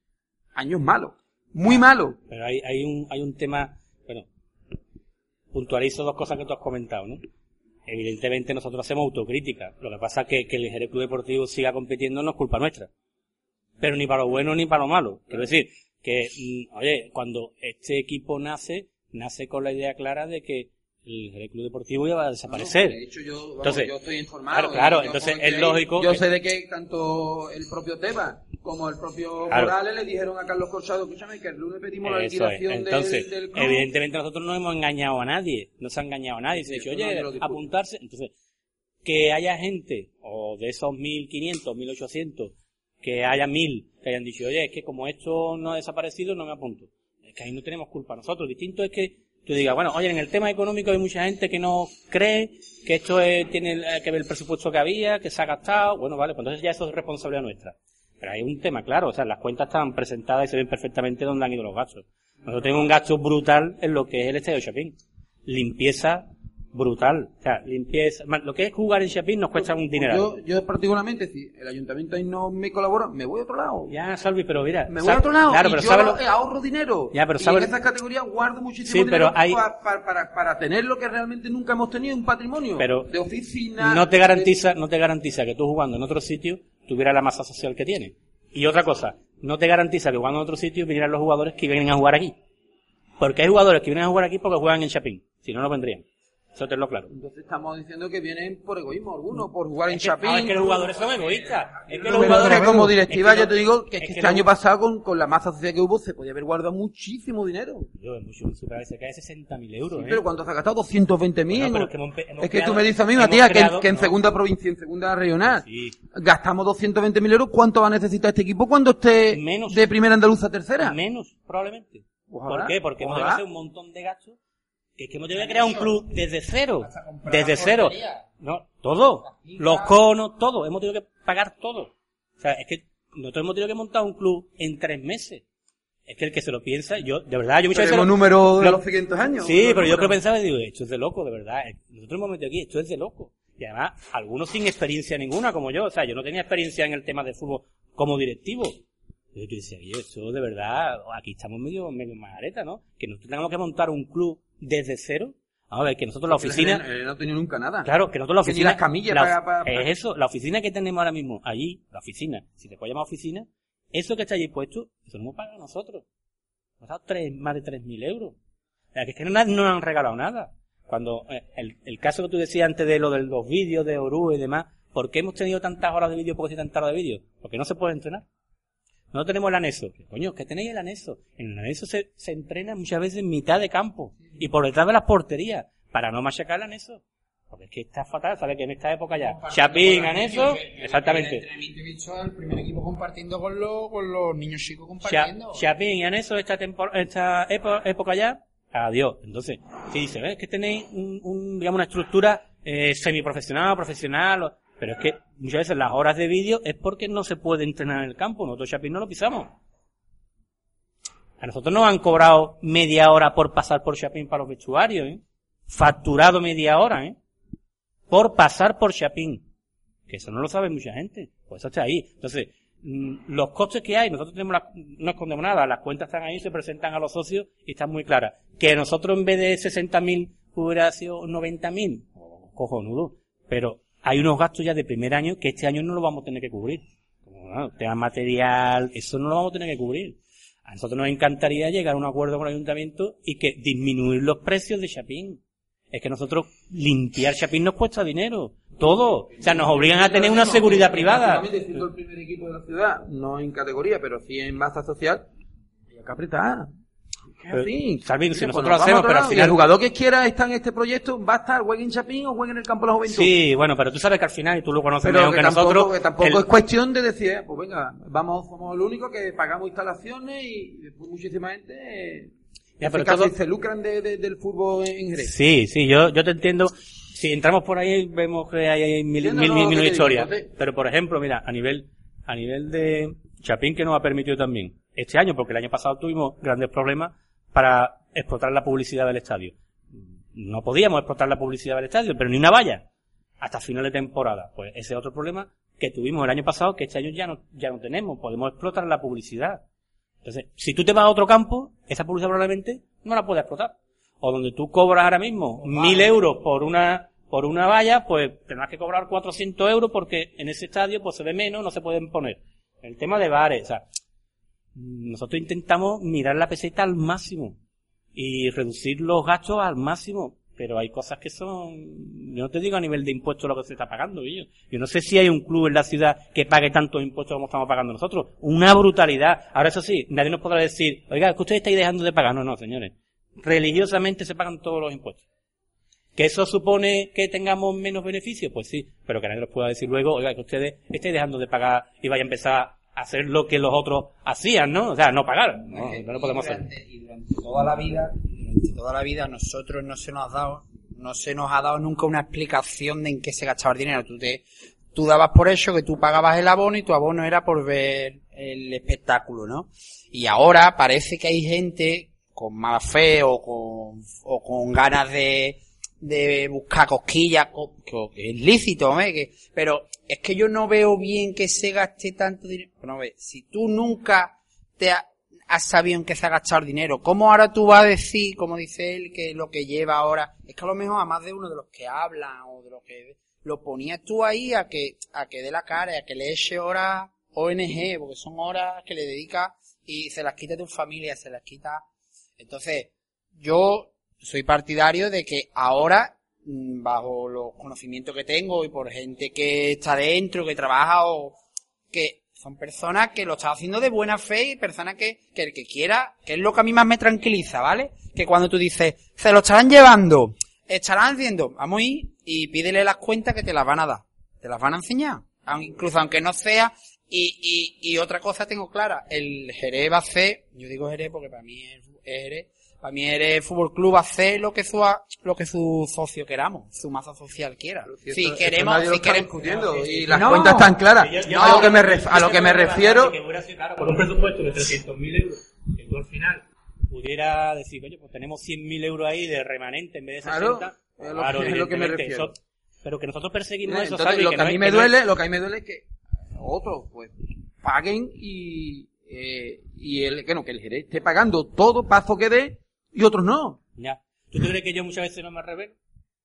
años malos. Muy malos. Pero hay, hay un, hay un tema, bueno, puntualizo dos cosas que tú has comentado, ¿no? Evidentemente nosotros hacemos autocrítica. Lo que pasa es que, que el Jerez Club Deportivo siga compitiendo no es culpa nuestra. Pero ni para lo bueno ni para lo malo. Quiero decir, que, mm, oye, cuando este equipo nace, nace con la idea clara de que el Jerez Club Deportivo iba a desaparecer. De hecho, yo, vamos, Entonces, yo estoy informado. claro, claro, entonces es lógico Yo sé de que tanto el propio Tebas como el propio Claro. Morales le dijeron a Carlos Corchado, escúchame, que el lunes pedimos la Eso es. liquidación Entonces, del, del club. evidentemente nosotros no hemos engañado a nadie, no se ha engañado a nadie. Se ha dicho, oye, apuntarse. Entonces, que haya gente, o de esos 1500, 1800, que haya 1000, que hayan dicho, oye, es que como esto no ha desaparecido, no me apunto. Es que ahí no tenemos culpa nosotros. Distinto es que tú digas, bueno, oye, en el tema económico hay mucha gente que no cree que esto es- tiene eh, que ver el presupuesto que había, que se ha gastado. Bueno, vale, pues entonces ya eso es responsabilidad nuestra. Pero hay un tema claro, o sea, las cuentas están presentadas y se ven perfectamente dónde han ido los gastos. Nosotros tenemos un gasto brutal en lo que es el estadio Chapín. Limpieza brutal. O sea, limpieza. Lo que es jugar en Chapín nos cuesta un dinero. Yo, yo particularmente, si el ayuntamiento ahí no me colabora, me voy a otro lado. Ya, Salvi, pero mira. Me voy a otro lado Claro, y pero yo ¿sabes ahorro, dinero. Ya, pero y ¿sabes- en esas categorías guardo muchísimo Sí, pero dinero hay- pa- pa- para, para tener lo que realmente nunca hemos tenido, un patrimonio Pero de oficina. no te de- garantiza, no te garantiza que tú jugando en otro sitio tuviera la masa social que tiene. Y otra cosa, no te garantiza que jugando en otro sitio vinieran los jugadores que vienen a jugar aquí. Porque hay jugadores que vienen a jugar aquí porque juegan en Chapín. Si no, no vendrían. Eso tenlo claro. Entonces estamos diciendo que vienen por egoísmo algunos, por jugar en Es que, Chapín. ah, es que los jugadores son egoístas. Es que los jugadores... como directiva es que ya no- te digo que, es es que este no- año pasado con, con la masa social que hubo se podía haber guardado muchísimo dinero. Yo, en mucho, en se cae 60.000 euros, Sí, ¿eh? pero ¿cuánto se ha gastado? 220.000. Bueno, ¿no? es que hemos hemos tú me dices a mí, hemos Matías, que, en- creado- que en no. segunda provincia, en segunda regional, Sí. gastamos 220.000 euros. ¿Cuánto va a necesitar este equipo cuando esté Menos. de primera andaluza a tercera? Menos, probablemente. Ojalá, ¿Por qué? Porque hemos ojalá. dejado hacer un montón de gastos. Que es que hemos tenido que crear un club desde cero. Desde cero. No, todo. Los conos, todo. Hemos tenido que pagar todo. O sea, es que nosotros hemos tenido que montar un club en tres meses. Es que el que se lo piensa, yo, de verdad, yo muchas veces... Lo- número de lo- los siguientes años. Sí, pero yo números. que pensaba y digo, esto es de loco, de verdad. Nosotros hemos metido aquí, esto es de loco. Y además, algunos sin experiencia ninguna, como yo. O sea, yo no tenía experiencia en el tema de fútbol como directivo. Y yo decía, oye, eso de verdad, aquí estamos medio, medio majareta, ¿no? Que nosotros tengamos que montar un club desde cero. Vamos a ver, que nosotros la oficina... Eh, No tenido nunca nada. Claro, que nosotros la oficina... las camillas la- para- para- para- Es eso, la oficina que tenemos ahora mismo, allí, la oficina, si te puedes llamar oficina, eso que está allí puesto, eso no hemos pagado nosotros. Nos ha dado tres, más de 3.000 euros. O sea, que es que no, no nos han regalado nada. Cuando, eh, el, el caso que tú decías antes de lo de los vídeos de Oru y demás, ¿por qué hemos tenido tantas horas de vídeo, por qué tantas horas de vídeo? Porque no se puede entrenar. No tenemos el anexo. ¿Qué Coño, que tenéis el anexo. En el anexo se, se entrena muchas veces en mitad de campo y por detrás de las porterías para no machacar el anexo. Porque es que está fatal, ¿sabes? Que en esta época ya. Chapín, anexo, exactamente. el primer equipo compartiendo con los, con los niños chicos Cha- Chapín y anexo esta, esta época ya, adiós. Entonces, si dice, ¿ves? Que tenéis un, un, digamos, una estructura eh, semiprofesional, profesional, pero es que muchas veces las horas de vídeo es porque no se puede entrenar en el campo. Nosotros Chapín no lo pisamos. A nosotros nos han cobrado media hora por pasar por Chapín para los vestuarios, ¿eh? Facturado media hora, ¿eh? Por pasar por Chapín. Que eso no lo sabe mucha gente. Pues eso está ahí. Entonces, mm, los costes que hay, nosotros tenemos la- no escondemos nada, las cuentas están ahí, se presentan a los socios y están muy claras. Que nosotros en vez de 60.000 hubiera sido 90.000, oh, cojonudo. Pero hay unos gastos ya de primer año que este año no lo vamos a tener que cubrir. Bueno, tema material, eso no lo vamos a tener que cubrir. A nosotros nos encantaría llegar a un acuerdo con el ayuntamiento y que disminuir los precios de Chapín. Es que nosotros limpiar Chapín nos cuesta dinero. Todo. O sea, nos obligan a tener una seguridad privada. Siendo el primer equipo de la ciudad, no en categoría, pero sí en masa social, hay que apretar. Pero, así. Salvin, si nosotros pues lo hacemos, pero al final- el jugador que quiera estar en este proyecto va a estar, juegue en Chapín o juegue en el campo de la juventud. Sí, bueno, pero tú sabes que al final, y tú lo conoces Pero mejor que que, tampoco, nosotros, que tampoco el- es cuestión de decir, eh, pues venga, vamos, somos los únicos que pagamos instalaciones y después muchísima gente eh, Ya, pero casi todo- se lucran de- de- del fútbol en Jerez. Sí, sí, yo, yo te entiendo. Si entramos por ahí, vemos que hay, hay mil, mil, mil, digo, historias. Pero, por ejemplo, mira, a nivel, a nivel de Chapín, que nos ha permitido también este año, porque el año pasado tuvimos grandes problemas para explotar la publicidad del estadio. No podíamos explotar la publicidad del estadio, pero ni una valla. Hasta final de temporada. Pues ese es otro problema que tuvimos el año pasado, que este año ya no, ya no tenemos. Podemos explotar la publicidad. Entonces, si tú te vas a otro campo, esa publicidad probablemente no la puedes explotar. O donde tú cobras ahora mismo mil euros por una, por una valla, pues tendrás que cobrar 400 euros porque en ese estadio pues se ve menos, no se pueden poner. El tema de bares, o sea, nosotros intentamos mirar la peseta al máximo y reducir los gastos al máximo, pero hay cosas que son, yo no te digo a nivel de impuestos lo que se está pagando, yo. Yo no sé si hay un club en la ciudad que pague tantos impuestos como estamos pagando nosotros. Una brutalidad. Ahora eso sí, nadie nos podrá decir, oiga, que ustedes estáis dejando de pagar. No, no, señores. Religiosamente se pagan todos los impuestos. ¿Que eso supone que tengamos menos beneficios? Pues sí, pero que nadie nos pueda decir luego, oiga, que ustedes estáis dejando de pagar y vaya a empezar hacer lo que los otros hacían, ¿no? O sea, no pagar. No, no lo podemos y hacer. durante, y durante toda la vida, durante toda la vida, nosotros no se nos ha dado, no se nos ha dado nunca una explicación de en qué se gastaba el dinero. Tú te, tú dabas por hecho que tú pagabas el abono y tu abono era por ver el espectáculo, ¿no? Y ahora parece que hay gente con mala fe o con, o con ganas de, de buscar cosquillas, co- que que es lícito, ¿eh? que, pero es que yo no veo bien que se gaste tanto dinero. Bueno, si tú nunca te ha- has sabido en qué se ha gastado el dinero, ¿cómo ahora tú vas a decir, como dice él, que lo que lleva ahora, es que a lo mejor a más de uno de los que hablan o de los que lo ponías tú ahí a que, a que dé la cara, y a que le eche horas ONG, porque son horas que le dedica y se las quita tu familia, se las quita. Entonces, yo soy partidario de que ahora, bajo los conocimientos que tengo y por gente que está dentro, que trabaja o que son personas que lo están haciendo de buena fe y personas que, que el que quiera, que es lo que a mí más me tranquiliza, ¿vale? Que cuando tú dices, se lo estarán llevando, estarán haciendo, vamos a ir y pídele las cuentas que te las van a dar. Te las van a enseñar. Incluso aunque no sea, y, y, y otra cosa tengo clara, el Jerez va a hacer, yo digo Jerez porque para mí es, es para mí Jerez Fútbol Club hacer lo que su, a- lo que su socio queramos, su masa social quiera. Si Si queremos, si queremos, discutiendo y las No. cuentas están claras. Yo- yo- a lo que me, ref- a lo que me refiero, Que hubiera sido, claro, con un presupuesto de 300.000 euros, que tú al final pudiera decir, oye, pues tenemos 100.000 euros ahí de remanente en vez de 60. Claro, es lo que- es lo que me refiero. eso- pero que nosotros perseguimos Eh, eso, entonces, lo que a no mí me no duele, lo que a mí me duele es que otros pues paguen y eh, y el que no que el gerente esté pagando todo paso que dé y otros no. Ya. ¿Tú te crees que yo muchas veces no me revelo?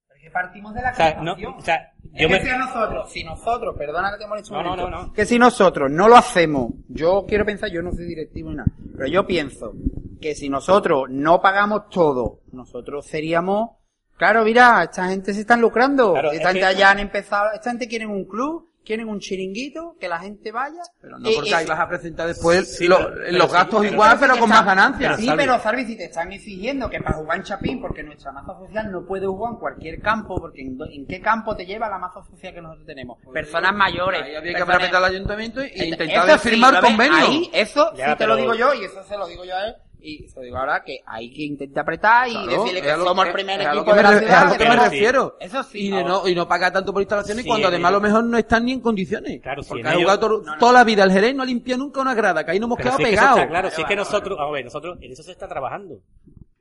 Porque partimos de la O sea, no, creación. o sea, Es yo que me... si a nosotros, si nosotros, perdona que te moleste un No, no, momento, no, no. que si nosotros no lo hacemos, yo quiero pensar, yo no soy directivo ni nada, pero yo pienso que si nosotros no pagamos todo, nosotros seríamos, claro, mira, esta gente se están lucrando, Claro, esta es gente que- ya han empezado, esta gente quieren un club, quieren un chiringuito, que la gente vaya, Pero no Eh, porque eh, ahí vas a presentar después Sí, lo- pero- pero los sí, gastos pero- igual, Pero con más ganancias. Sí, pero Salvi, si te están exigiendo que para jugar en Chapín, porque nuestra masa social no puede jugar en cualquier campo, porque ¿en, qué campo te lleva la masa social que nosotros tenemos? Personas mayores. Ahí había que apretar al ayuntamiento e intentar sí, firmar ¿lo ves? convenio. Ahí, eso Ya, sí te pero- lo digo yo, y eso se lo digo yo a él, y se lo digo ahora que hay que intentar apretar y Claro, decirle que somos el primer equipo que de la ciudad. Es a lo que me refiero. Eso sí. Y ahora- no, y no paga tanto por instalaciones Sí, cuando además a lo mejor no están ni en condiciones. Claro, sí, Porque en ha jugado to- toda la vida el Jerez no ha limpiado nunca una grada, que ahí no hemos Pero quedado si es que eso pegados. está claro, si es que nosotros, a ver, nosotros, en eso se está trabajando,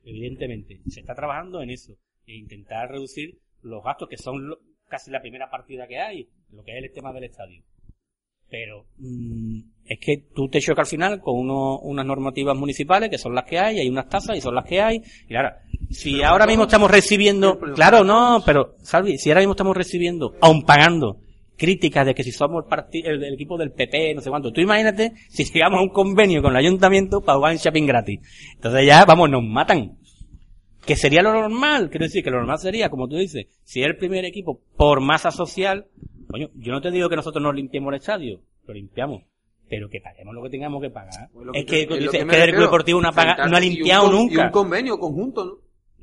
evidentemente, se está trabajando en eso, e intentar reducir los gastos que son lo- casi la primera partida que hay, lo que es el tema del estadio. Pero mm, es que tú te chocas al final con uno- unas normativas municipales que son las que hay, hay unas tasas y son las que hay. Y claro, si ahora mismo estamos recibiendo, claro, no, pero Salvi, si ahora mismo estamos recibiendo, aun pagando, críticas de que si somos el, el, el equipo del PP, no sé cuánto, tú imagínate si llegamos a un convenio con el ayuntamiento para jugar en shopping gratis. Entonces ya, vamos, nos matan. Que sería lo normal, quiero decir que lo normal sería, como tú dices, si es el primer equipo por masa social, coño, yo no te digo que nosotros no limpiemos el estadio, lo limpiamos, pero que paguemos lo que tengamos que pagar. Pues es que- que, es dices, que que el. Club Deportivo no ha, no ha y un limpiado con- Y nunca. un convenio conjunto, ¿no?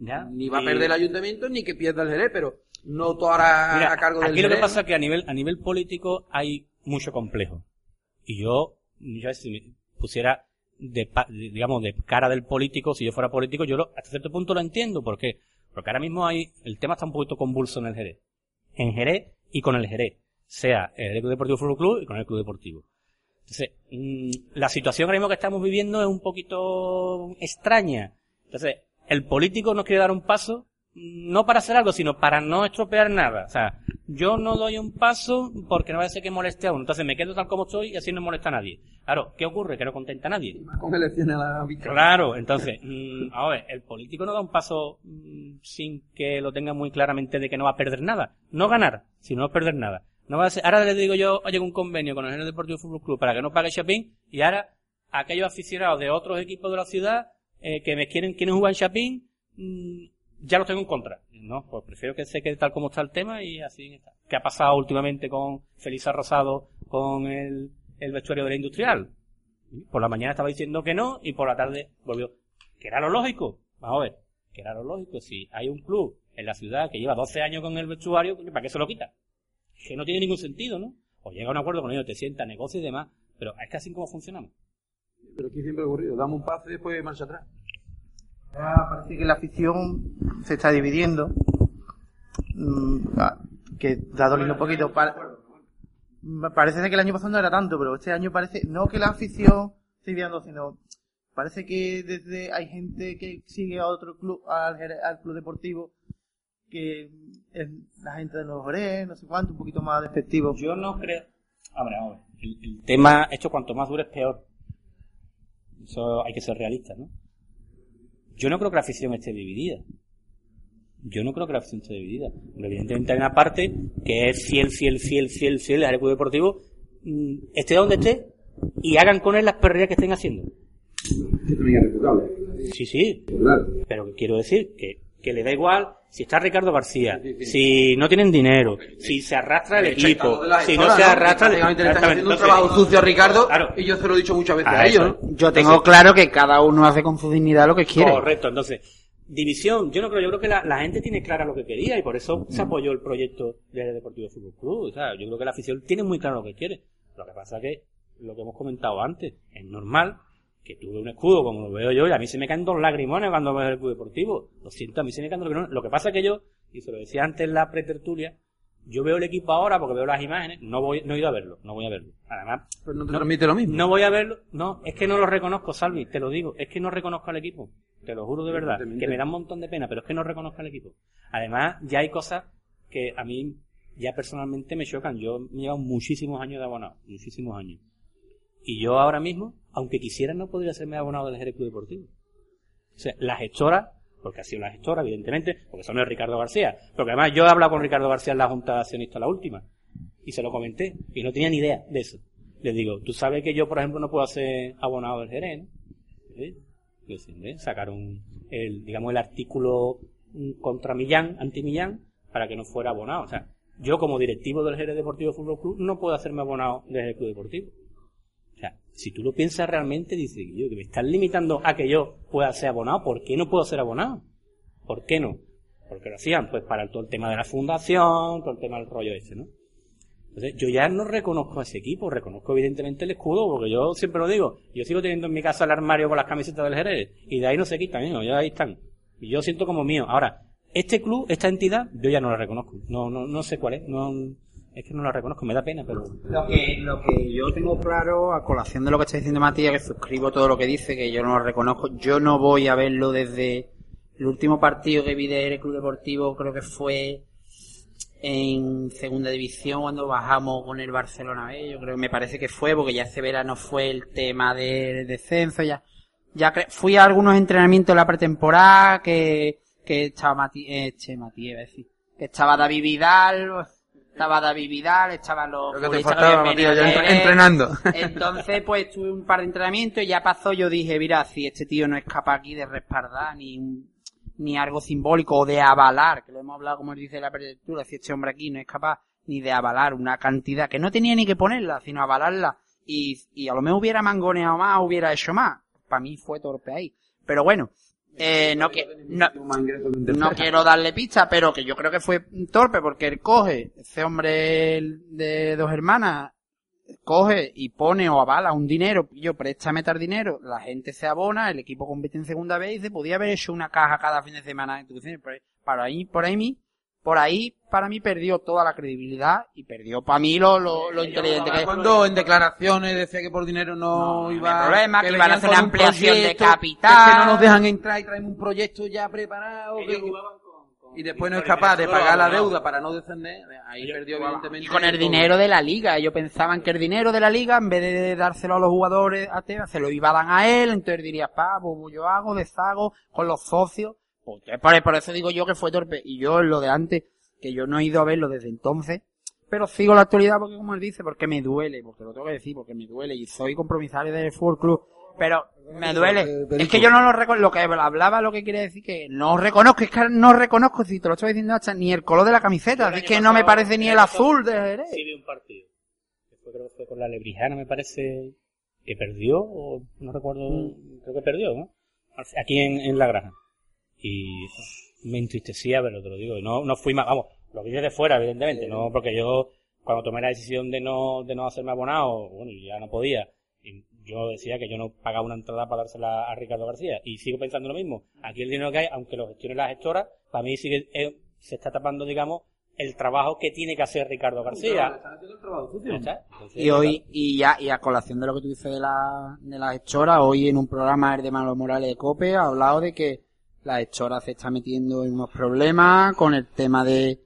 ¿Ya? Ni va a perder el ayuntamiento ni que pierda el Jerez, pero no todo ahora a cargo del aquí lo que pasa ¿no? es que a nivel, a nivel político hay mucho complejo. Y yo, yo si me pusiera de- digamos, de cara del político, si yo fuera político, yo lo- hasta cierto punto lo entiendo. ¿Por qué? Porque ahora mismo hay, el tema está un poquito convulso en el Jerez. En Jerez y con el Jerez. Sea el Club Deportivo Fútbol Club y con el Club Deportivo. Entonces, mm, la situación que estamos viviendo es un poquito extraña. Entonces, el político nos quiere dar un paso, no para hacer algo, sino para no estropear nada. O sea, yo no doy un paso porque no va a ser que moleste a uno. Entonces me quedo tal como estoy y así no molesta a nadie. Claro, ¿qué ocurre? Que no contenta a nadie. Con elecciones a la. Claro, entonces, mm, a ver, el político no da un paso mm, sin que lo tenga muy claramente de que no va a perder nada. No ganar, sino no perder nada. No va a ser, ahora le digo yo, oye, un convenio con el General Deportivo Fútbol Club para que no pague Chapín y ahora aquellos aficionados de otros equipos de la ciudad eh, que me quieren, quieren jugar en Chapín, mm, ya los tengo en contra. No, pues prefiero que se quede tal como está el tema y así está. ¿Qué ha pasado últimamente con Felisa Rosado, con el, el vestuario de la industrial? Por la mañana estaba diciendo que no y por la tarde volvió. Que era lo lógico. Vamos a ver. Que era lo lógico. Si hay un club en la ciudad que lleva 12 años con el vestuario, ¿para qué se lo quita? Que no tiene ningún sentido, ¿no? O llega a un acuerdo con ellos, te sienta, negocio y demás. Pero es que así como funcionamos. Pero aquí siempre ocurrido. Damos un paso y después marcha atrás. Parece que la afición se está dividiendo. Mm, ah, que da doliendo un poquito. Parece que el año pasado no era tanto, pero este año parece, no que la afición esté dividiendo, sino parece que desde hay gente que sigue a otro club, al, club deportivo, que es la gente de los Jerez, no sé cuánto, un poquito más despectivo. Yo no creo. Hombre, hombre. El, el tema, esto cuanto más dure es peor. Eso hay que ser realista, ¿no? Yo no creo que la afición esté dividida. Yo no creo que la afición esté dividida. Pero evidentemente hay una parte que es fiel, fiel, fiel, fiel, fiel al club deportivo, mm, esté donde esté, y hagan con él las perrerías que estén haciendo. Sí, sí. Pero quiero decir que, que le da igual si está Ricardo García, si no tienen dinero, si se arrastra el equipo, si no se arrastra el haciendo un trabajo sucio Ricardo Claro. y yo se lo he dicho muchas veces a ellos, ¿no? Yo tengo Entonces- claro que cada uno hace con su dignidad lo que quiere. Correcto, entonces, división, yo no creo, yo creo que la, la gente tiene clara lo que quería y por eso se apoyó el proyecto del Deportivo Fútbol Club. O sea, yo creo que la afición tiene muy claro lo que quiere. Lo que pasa es que, lo que hemos comentado antes, es normal que tuve un escudo como lo veo yo y a mí se me caen dos lagrimones cuando veo el club deportivo. Lo siento, a mí se me caen dos lagrimones. Lo que pasa es que yo, y se lo decía antes en la pretertulia, yo veo el equipo ahora porque veo las imágenes, no voy, no he ido a verlo, no voy a verlo. Además, no te No. transmite lo mismo. no voy a verlo, no, es que no lo reconozco, Salvi, te lo digo, es que no reconozco al equipo, te lo juro de verdad, que me da un montón de pena, pero es que no reconozco al equipo. Además, ya hay cosas que a mí ya personalmente me chocan. Yo me llevo muchísimos años de abonado, muchísimos años. Y yo ahora mismo, aunque quisiera, no podría serme abonado del Jerez Club Deportivo. O sea, la gestora, porque ha sido la gestora, evidentemente, porque son el Ricardo García. Porque además yo he hablado con Ricardo García en la Junta de Accionistas, la última, y se lo comenté, y no tenía ni idea de eso. Le digo, tú sabes que yo, por ejemplo, no puedo ser abonado del Jerez, ¿no? ¿eh? Sacaron el, digamos, el artículo mm, contra Millán, anti Millán, para que no fuera abonado. O sea, yo como directivo del Jerez Deportivo Fútbol Club no puedo hacerme abonado del Jerez Club Deportivo. Si tú lo piensas realmente, dices, yo que me estás limitando a que yo pueda ser abonado, ¿por qué no puedo ser abonado? ¿Por qué no? Porque lo hacían, pues, para todo el tema de la fundación, todo el tema del rollo ese, ¿no? Entonces, yo ya no reconozco a ese equipo, reconozco evidentemente el escudo, porque yo siempre lo digo, yo sigo teniendo en mi casa el armario con las camisetas del Jerez, y de ahí no se quitan, ¿eh? ya ahí están. Y yo siento como mío. Ahora, este club, esta entidad, yo ya no la reconozco. No, no, no sé cuál es, no, es que no la reconozco, me da pena, pero... Lo que, lo que yo tengo claro, a colación de lo que está diciendo Matías, que suscribo todo lo que dice, que yo no lo reconozco, yo no voy a verlo desde el último partido que vi del Club Deportivo, creo que fue en segunda división cuando bajamos con el Barcelona B, yo creo me parece que fue, porque ya ese verano fue el tema del descenso, ya, ya fui a algunos entrenamientos en la pretemporada que, que estaba Mati, eh, che, Matías, a decir, que estaba David Vidal, estaba David Vidal, estaban los Lo que te faltaba, Matías, ya entrenando. Entonces, pues tuve un par de entrenamientos y ya pasó, yo dije, mira, si este tío no es capaz aquí de respaldar ni un- ni algo simbólico o de avalar, que lo hemos hablado como dice la apertura, si este hombre aquí no es capaz ni de avalar una cantidad que no tenía ni que ponerla, sino avalarla y, y a lo mejor hubiera mangoneado más, hubiera hecho más. Para mí fue torpe ahí. Pero bueno, eh, no, que, no, no quiero darle pista, pero que yo creo que fue torpe porque él coge, ese hombre de dos hermanas, coge y pone o avala un dinero, yo préstame tal dinero, la gente se abona, el equipo compite en segunda vez y se podía haber hecho una caja cada fin de semana para ahí, por ahí, por ahí, para mí perdió toda la credibilidad y perdió para mí lo, lo, lo inteligente que Cuando en declaraciones decía que por dinero no, No, iba hay problema, que iban a hacer una un ampliación de proyecto, capital. que Es que no nos dejan entrar y traen un proyecto ya preparado. que- y después no es capaz de pagar la deuda para no descender. Ahí perdió evidentemente. Y con el dinero de la liga. Ellos pensaban que el dinero de la liga, en vez de dárselo a los jugadores a Tebas, se lo iba a dar a él. Entonces diría, pa, pues yo hago, deshago con los socios. Pues, por, por eso digo yo que fue torpe. Y yo en lo de antes, que yo no he ido a verlo desde entonces. Pero sigo la actualidad porque, como él dice, porque me duele. Porque lo tengo que decir, porque me duele. Y soy compromisario del Fútbol Club. Pero me duele. Eh, Es que yo no lo reconozco. Lo que hablaba, lo que quiere decir que no reconozco. Es que no reconozco, si te lo estoy diciendo hasta, ni el color de la camiseta. Es que no me parece ni el azul de Jerez. Sí, de un partido. Que fue, creo que fue con la Lebrijana, me parece, que perdió, o no recuerdo, Mm. creo que perdió, ¿no? Aquí en, en La Granja. Y me entristecía verlo, te lo digo. y No, no fui más, vamos, lo vi desde fuera, evidentemente, no porque yo, cuando tomé la decisión de no, de no hacerme abonado, bueno, ya no podía. Y yo decía que yo no pagaba una entrada para dársela a Ricardo García. Y sigo pensando lo mismo. Aquí el dinero que hay, aunque lo gestione la gestora, para mí sigue, eh, se está tapando, digamos, el trabajo que tiene que hacer Ricardo García. Y hoy, y ya, y a colación de lo que tú dices de la, de la gestora, hoy en un programa el de Manuel Morales de COPE ha hablado de que la gestora se está metiendo en unos problemas con el tema de,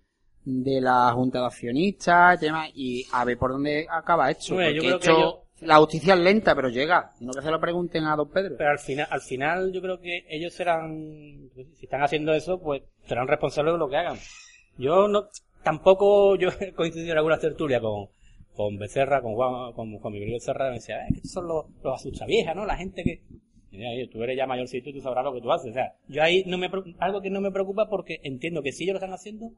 de la junta de accionistas, tema, y a ver por dónde acaba esto. Yo que ellos- la justicia es lenta, pero llega. Sino que se lo pregunten a don Pedro. Pero al final, al final yo creo que ellos serán, si están haciendo eso, pues serán responsables de lo que hagan. Yo no, tampoco, yo he coincidido en algunas tertulias con, con Becerra, con Juan, con Juan Miguel Becerra, me decía, "Eh, que estos son los, los asustaviejas, ¿no? La gente que, tú eres ya mayorcito y tú sabrás lo que tú haces. O sea, yo ahí no me, algo que no me preocupa porque entiendo que si ellos lo están haciendo,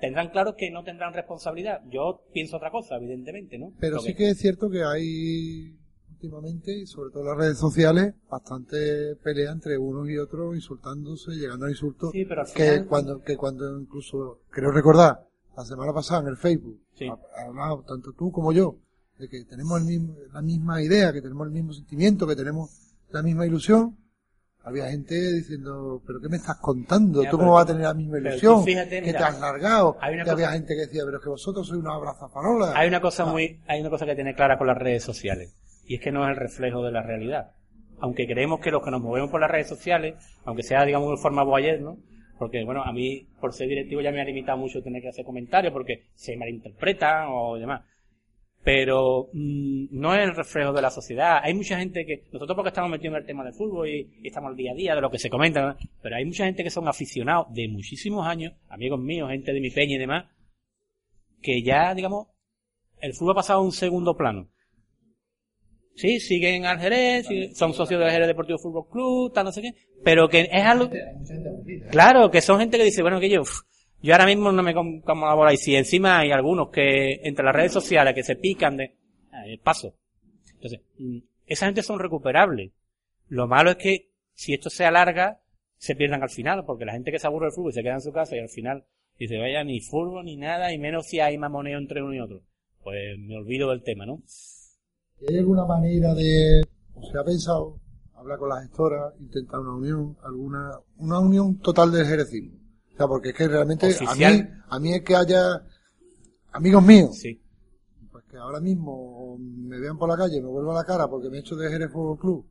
tendrán claro que no tendrán responsabilidad. Yo pienso otra cosa, evidentemente, ¿no? Pero sí que es cierto que hay últimamente, y sobre todo en las redes sociales, bastante pelea entre unos y otros, insultándose, llegando a insultos, Sí, pero al que final- cuando, que cuando incluso, creo recordar, la semana pasada en el Facebook, Sí. ha- ha hablado tanto tú como yo, de que tenemos el mismo, la misma idea, que tenemos el mismo sentimiento, que tenemos la misma ilusión, había gente diciendo, pero ¿qué me estás contando? Ya, ¿Tú cómo vas a tener la misma ilusión? fíjate, que mira, te has largado. hay una que había cosa- gente que decía, pero es que vosotros sois unos abrazafarolas. Hay una cosa Ah. muy, hay una cosa que tiene clara con las redes sociales. Y es que no es el reflejo de la realidad. Aunque creemos que los que nos movemos por las redes sociales, aunque sea, digamos, de forma boyer, ¿no? porque bueno, a mí, por ser directivo ya me ha limitado mucho tener que hacer comentarios porque se malinterpretan o demás. Pero mm, no es el reflejo de la sociedad. Hay mucha gente que, nosotros porque estamos metidos en el tema del fútbol y, y estamos al día a día de lo que se comenta, ¿no? pero hay mucha gente que son aficionados de muchísimos años, amigos míos, gente de mi peña y demás, que ya, digamos, el fútbol ha pasado a un segundo plano. Sí, siguen al Jerez, son socios del Jerez Deportivo Fútbol Club, tal, no sé qué, pero que es algo... Claro, que son gente que dice, bueno, que yo, yo ahora mismo no me colaboro y si encima hay algunos que entre las redes sociales que se pican de... eh, paso. Entonces, mm, esa gente son recuperables. Lo malo es que si esto se alarga, se pierdan al final, porque la gente que se aburre del fútbol se queda en su casa y al final dice, vaya, ni fútbol ni nada, y menos si hay mamoneo entre uno y otro. Pues me olvido del tema, ¿no? ¿Y ¿Hay alguna manera de, o se pensado, hablar con la gestora, intentar una unión, alguna, una unión total del jerecismo? O sea, porque es que realmente a mí, a mí es que haya amigos míos, Sí. pues que ahora mismo me vean por la calle, me vuelvan la cara porque me he hecho de Jerez Fútbol Club,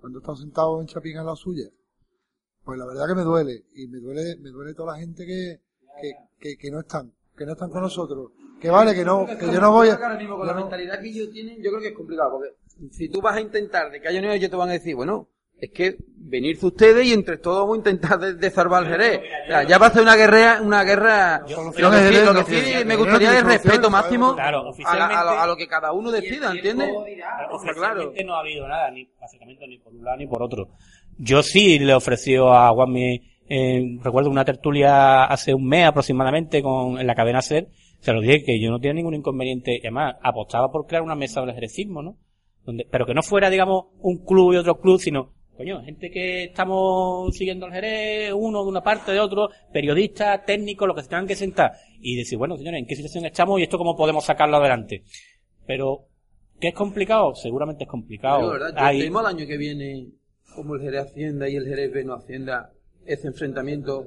cuando he estado sentado en Chapín en la suya, pues la verdad que me duele, y me duele, me duele toda la gente que, que, que, que no están, que no están con nosotros, que vale, que no, que yo no voy a, Ahora mismo con la mentalidad que ellos tienen, yo creo que es complicado, porque si tú vas a intentar de que haya unión, ellos te van a decir, bueno, es que venirse ustedes y entre todos vamos a intentar de- desarmar al Jerez. O sea, ya va a ser una guerra, una guerra. Lo que, sí, Soluciones, lo que sí me gustaría es Soluciones, respeto máximo Claro, a, la- oficialmente- a lo, a lo que cada uno decida, ¿entiendes? Claro. Oficialmente no ha habido nada, ni básicamente ni por un lado ni por otro. Yo sí le ofreció a Juanmi, eh, recuerdo una tertulia hace un mes aproximadamente con, en la cadena SER, se lo dije que yo no tenía ningún inconveniente, y además apostaba por crear una mesa del ejercicio, ¿no? Donde, pero que no fuera, digamos, un club y otro club, sino, coño, gente que estamos siguiendo al Jerez, uno de una parte, de otro, periodistas, técnicos, los que se tengan que sentar, y decir, bueno, señores, ¿en qué situación estamos y esto cómo podemos sacarlo adelante? Pero, ¿qué es complicado? Seguramente es complicado. Digo, ¿verdad? Yo Hay- el año que viene, como el Jerez Hacienda y el Jerez B no Hacienda, ese enfrentamiento.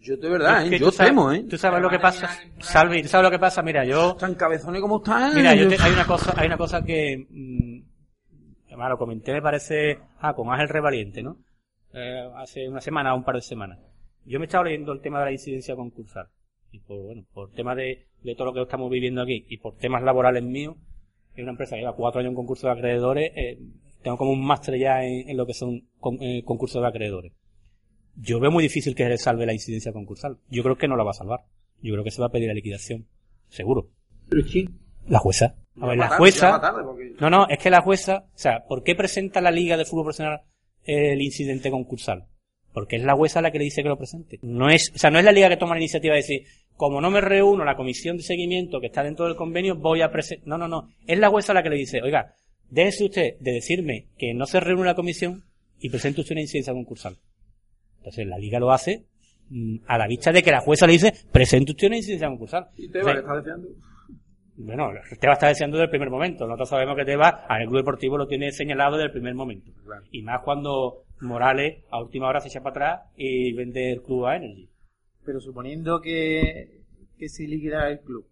Yo de verdad, Es ¿eh? yo sabes- temo, ¿eh? Tú sabes lo que pasa, Salvi, tú sabes lo que pasa, mira, yo, Tan cabezones como están. mira, yo te- hay una cosa, hay una cosa que, mm, además comenté, me parece, ah, con Ángel Revaliente, ¿no? Eh, hace una semana o un par de semanas. Yo me estaba leyendo el tema de la incidencia concursal. Y por, bueno, por tema de, de todo lo que estamos viviendo aquí y por temas laborales míos, es una empresa que lleva cuatro años en concurso de acreedores, eh, tengo como un máster ya en, lo que son eh, concursos de acreedores. Yo veo muy difícil que se salve la incidencia concursal. Yo creo que no la va a salvar. Yo creo que se va a pedir la liquidación. Seguro. La jueza. A ver, la jueza. No, no, es que la jueza, o sea, ¿por qué presenta la Liga de Fútbol Profesional el incidente concursal? Porque es la jueza la que le dice que lo presente. No es, o sea, no es la liga que toma la iniciativa de decir, como no me reúno la comisión de seguimiento que está dentro del convenio, voy a presentar. No, no, no. Es la jueza la que le dice, oiga, déjese usted de decirme que no se reúne la comisión y presente usted una incidencia concursal. Entonces la liga lo hace mm, a la vista de que la jueza le dice, presente usted una incidencia concursal. Y te va, Entonces, que está deseando. Bueno, Teba está deseando desde el primer momento. Nosotros sabemos que Teba al Club Deportivo lo tiene señalado desde el primer momento. Y más cuando Morales a última hora se echa para atrás y vende el club a Energy. Pero suponiendo que, que se liquidara el club,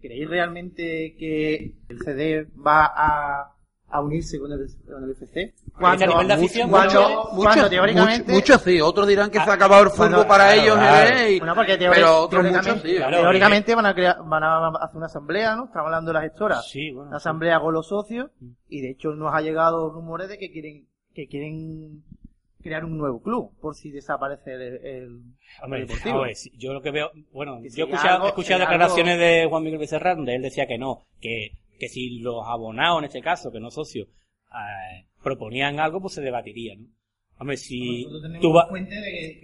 ¿creéis realmente que el CD va a, a unirse con el, con el FC? a nivel de afición, cuando, mucho- cuando teóricamente... Muchos sí, otros dirán que se Ah, ha acabado el fútbol cuando- para claro, ellos, claro. Y- Bueno, porque pero otros teóricamente, muchos sí. claro. teóricamente van a crear, van a hacer una asamblea, ¿no? Estamos hablando de las gestoras. Sí, bueno. Una asamblea con los socios y de hecho nos ha llegado rumores de que quieren que quieren crear un nuevo club por si desaparece el, el- Hombre, el deportivo. a ver, si- yo lo que veo, bueno, Que yo he escuchado, algo- he escuchado sería declaraciones de Juan Miguel Becerra donde él decía que no, que, que si los abonados en este caso, que no socios, eh, proponían algo, pues se debatiría, ¿no? Hombre, si tú vas,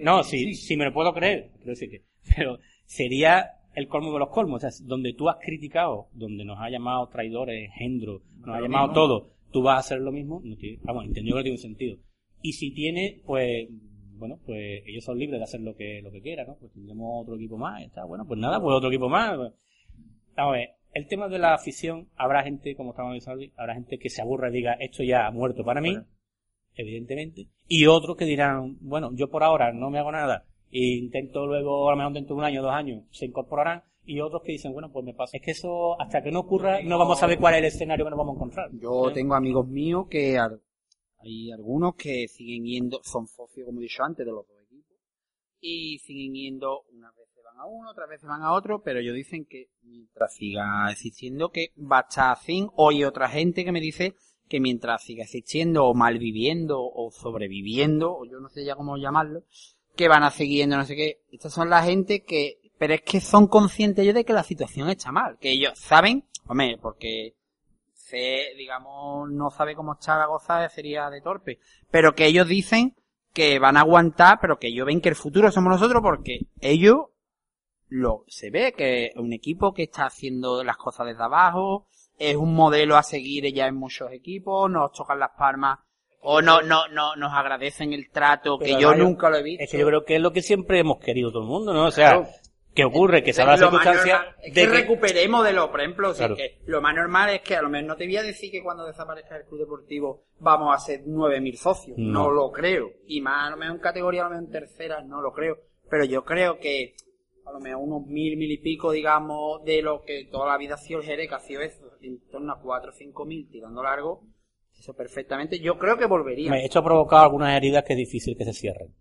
No, sí, sí. sí me lo puedo creer, que, pero sería el colmo de los colmos, o sea, donde tú has criticado, donde nos ha llamado traidores, engendro, nos ha llamado mismo. todo, tú vas a hacer lo mismo, no tiene, vamos, entendió que no tiene un sentido. Y si tiene, pues, bueno, pues ellos son libres de hacer lo que, lo que quieran, ¿no? Pues tendremos otro equipo más, está, bueno, pues nada, pues otro equipo más. Vamos a ver, el tema de la afición, habrá gente, como estamos diciendo, habrá gente que se aburra y diga, esto ya ha muerto para mí, Bueno. evidentemente, y otros que dirán, bueno, yo por ahora no me hago nada, e intento luego, a lo mejor dentro de un año, dos años, se incorporarán, y otros que dicen, bueno, pues me pasa. Es que eso, hasta que no ocurra, no vamos a saber cuál es el escenario que nos vamos a encontrar. Yo tengo amigos míos que hay algunos que siguen yendo, son socios, como he dicho antes, de los dos equipos, y siguen yendo, unas veces a uno, otras veces van a otro, pero ellos dicen que mientras siga existiendo que va a estar así, o hay otra gente que me dice que mientras siga existiendo o malviviendo o sobreviviendo, o yo no sé ya cómo llamarlo, que van a seguir no sé qué. Estas son la gente que, pero es que son conscientes ellos de que la situación está mal, que ellos saben, hombre, porque sé, digamos, no sabe cómo está la gozada sería de torpe, pero que ellos dicen que van a aguantar, pero que ellos ven que el futuro somos nosotros porque ellos lo se ve que es un equipo que está haciendo las cosas desde abajo, es un modelo a seguir ya en muchos equipos, nos tocan las palmas o no, no, no, nos agradecen el trato que yo nunca lo he visto. Es que yo creo que es lo que siempre hemos querido todo el mundo, ¿no? O sea, Claro. que ocurre que se da la circunstancia normal es de que que... recuperemos de lo, por ejemplo, que lo más normal es que a lo mejor no te voy a decir que cuando desaparezca el club deportivo vamos a ser 9.000 socios, no. No. lo creo, y más a lo mejor en categoría, a lo mejor en tercera, no lo creo, pero yo creo que a lo mejor unos mil, mil y pico, digamos, de lo que toda la vida ha sido el Jerez, que ha sido eso, en torno a cuatro o cinco mil tirando largo, eso perfectamente, yo creo que volvería. Me- Esto ha provocado algunas heridas que es difícil que se cierren.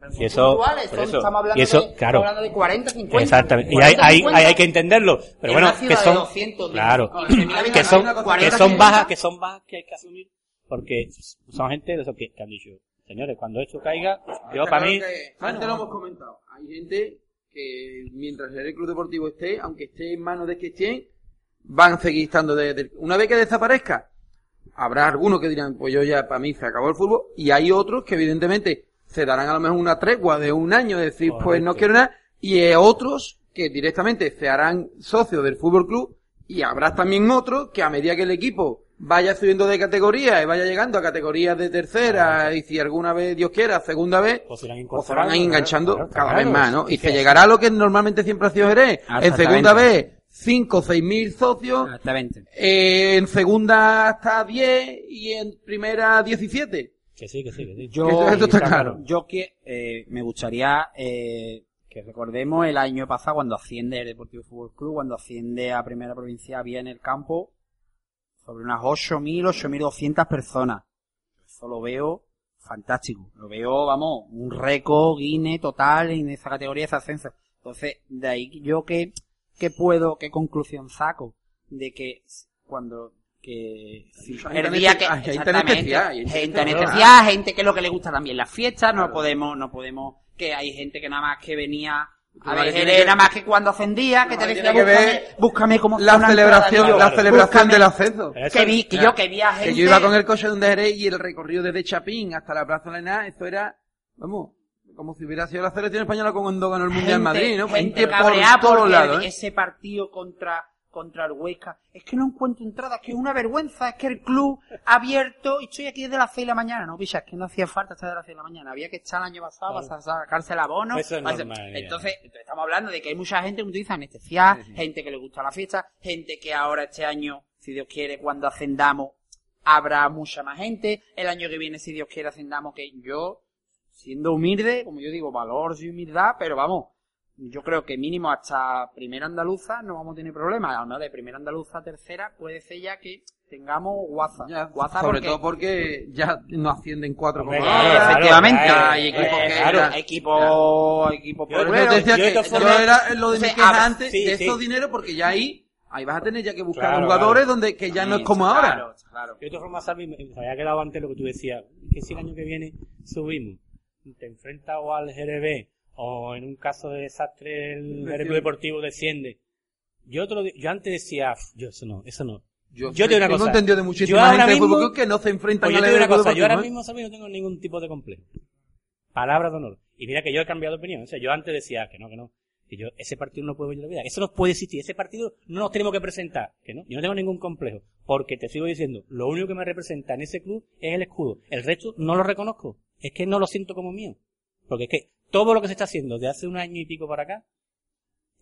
Pero y eso- son- eso- estamos hablando, y eso, de, claro. hablando de 40, 50. Exactamente. Y 40, hay, hay, 50. hay, hay que entenderlo. Pero En bueno, que son, 200, claro, 15.000 que son, que 40, son 50. bajas, que son bajas que hay que asumir, porque son gente de esos que, que han dicho, señores, cuando esto caiga, yo para mí, antes lo hemos comentado. Hay gente que mientras el club deportivo esté, aunque esté en manos de que estén, van a seguir estando de, de- una vez que desaparezca. Habrá algunos que dirán, pues yo ya para mí se acabó el fútbol, y hay otros que evidentemente se darán a lo mejor una tregua de un año, de decir, pues no quiero nada, y otros que directamente se harán socios del fútbol club, y habrá también otros que a medida que el equipo vaya subiendo de categoría y vaya llegando a categorías de tercera, y si alguna vez Dios quiera, segunda vez, pues irán o se incorporando, van a ir enganchando claro, cada claro, vez más, ¿no? Y se llegará a lo que normalmente siempre ha sido Jerez. En segunda vez, 5 o 6 mil socios. Eh, en segunda hasta 10 y en primera 17. Que sí, que sí, que sí. Yo, está claro. Yo que eh, me gustaría eh, que recordemos el año pasado cuando asciende el Deportivo Fútbol Club, cuando asciende a Primera Provincia, había en el campo sobre unas 8.000, 8.200 personas. Eso lo veo fantástico. Lo veo, vamos, un récord Guinness total en esa categoría, ese ascenso. Entonces, de ahí yo que, que puedo, qué conclusión saco de que cuando que Hay el gente día que- hay gente gente gente que es lo que le gusta también las fiestas, no podemos, no podemos, que hay gente que nada más que venía a ver, que- nada más que cuando ascendía, que te Vale, decía, que búscame, ver búscame como La celebración, la celebración búscame, del ascenso. Que vi, que yo, que vi a gente, Que yo iba con el coche de un Jerez y el recorrido desde Chapín hasta la Plaza de la eso era, vamos, como si hubiera sido la selección española cuando ganó el Mundial en Madrid, ¿no? Gente por todos lados, ¿eh? ese partido contra, contra el Huesca, es que no encuentro entradas, que es una vergüenza, es que el club ha abierto y estoy aquí desde las 6 de la mañana, no, picha, es que no hacía falta estar de las 6 de la mañana, había que estar el año pasado Claro. para sacarse el abono. Eso es normal, entonces, entonces estamos hablando de que hay mucha gente que utiliza anestesiar, gente que le gusta la fiesta, gente que ahora este año, si Dios quiere, cuando ascendamos, habrá mucha más gente, el año que viene, si Dios quiere, ascendamos, que yo, siendo humilde, como yo digo, valor y humildad, pero vamos, yo creo que mínimo hasta primera andaluza no vamos a tener problemas. Además, de primera andaluza a tercera puede ser ya que tengamos WhatsApp. Ya, WhatsApp sobre porque, todo porque ya no ascienden cuatro como claro, efectivamente, claro, hay equipos eh, que claro. eran equipos, equipos Yo- Yo puebleros. te decía yo de que yo era lo de mi queja antes sí, de sí. esos dineros porque ya ahí, ahí vas a tener ya que buscar Claro, jugadores claro. donde que ya no es como claro, ahora. claro. Yo de todas formas, me me había quedado antes lo que tú decías, que si el año que viene subimos, te enfrentas o al GRB, o en un caso de desastre el. GRB Deportivo desciende. Yo, te lo yo antes decía, "Uf, yo eso no, eso no. Yo, Yo te digo una cosa. entendido de Yo muchísima ahora gente de fútbol mismo- club que no se enfrentan Pues yo te digo una cosa, yo Club, ahora ¿no? mismo, Salvi, no tengo ningún tipo de complejo. Palabra de honor. Y mira que yo he cambiado de opinión. O sea, yo antes decía que no, que no. Que yo, ese partido no puedo yo olvidar. Eso no puede existir. Ese partido no nos tenemos que presentar. Que no. Yo no tengo ningún complejo. Porque te sigo diciendo, lo único que me representa en ese club es el escudo. El resto no lo reconozco. Es que no lo siento como mío. Porque es que todo lo que se está haciendo de hace un año y pico para acá,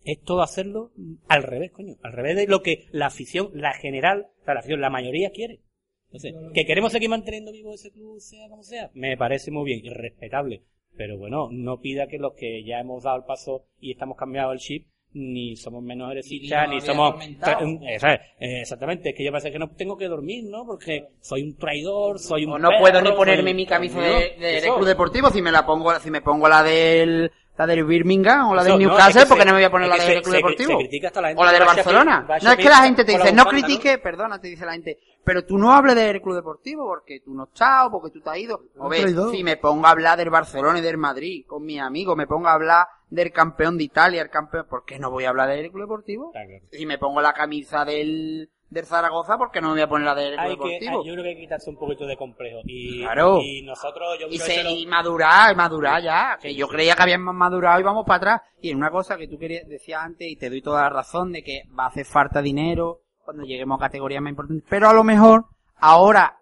es todo hacerlo al revés, coño. Al revés de lo que la afición, la general, o sea, la afición, la mayoría quiere. Entonces, que queremos seguir manteniendo vivo ese club, sea como sea, me parece muy bien y respetable. Pero bueno, no pida que los que ya hemos dado el paso y estamos cambiando el chip, ni somos menos Ni lo ni somos... Eh, exactamente, es que yo parece que no tengo que dormir, ¿no? Porque soy un traidor, soy un O no perro, puedo ni ponerme mi camisa No, de. Club Deportivo si me la pongo, si me pongo la del, la del Birmingham o la del no, Newcastle, es que porque se- no me voy a poner la del Club se- Deportivo. se critica hasta la gente o la del Barcelona. No es que la gente te dice, no critique, perdona, te dice la gente, pero tú no hables del Club Deportivo porque tú no estás o porque tú te has ido. O ves, si me pongo a hablar del Barcelona y del Madrid con mis amigos, me pongo a hablar del campeón de Italia, el campeón, ¿por qué no voy a hablar del Club Deportivo? Claro. Si me pongo la camisa del, del Zaragoza, ¿por qué no me voy a poner la del Club Hay Deportivo? hay- yo creo que hay que quitarse un poquito de complejo. Y, Claro. y nosotros, yo y, se, lo- y madurar, y madurar ya, que yo creía que habíamos madurado y vamos para atrás. Y en una cosa que tú querías, decías antes, y te doy toda la razón, de que va a hacer falta dinero cuando lleguemos a categorías más importantes. Pero a lo mejor, ahora,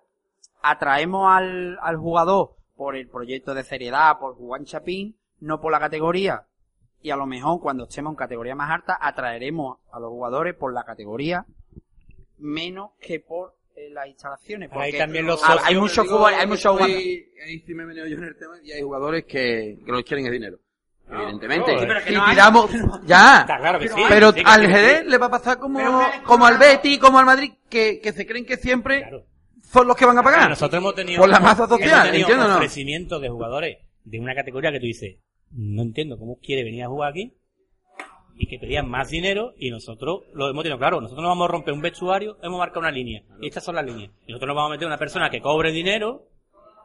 atraemos al, al jugador por el proyecto de seriedad, por jugar en Chapín, no por la categoría. Y a lo mejor cuando estemos en categoría más alta, atraeremos a los jugadores por la categoría, menos que por eh, las instalaciones. Porque también los hay- socios- hay Yo mucho digo fútbol, hay que mucho estoy- jugadores. Ahí sí me he yo en el tema y hay jugadores que, que lo que quieren es dinero. Evidentemente. no, Sí, pero que y no hay- tiramos, ya. Está claro que sí. Pero sí, al sí, que Jerez sí. le va a pasar como, Pero como al Betty, como al Madrid, que, que se creen que siempre Claro. son los que van a pagar. Nosotros hemos tenido, Por la masa hemos social, tenido ¿entiendes o no? ofrecimientos de jugadores de una categoría que tú dices, no entiendo cómo quiere venir a jugar aquí y que pedían más dinero y nosotros lo hemos tenido claro. Nosotros no vamos a romper un vestuario, hemos marcado una línea y estas son las líneas. Y nosotros nos vamos a meter una persona que cobre dinero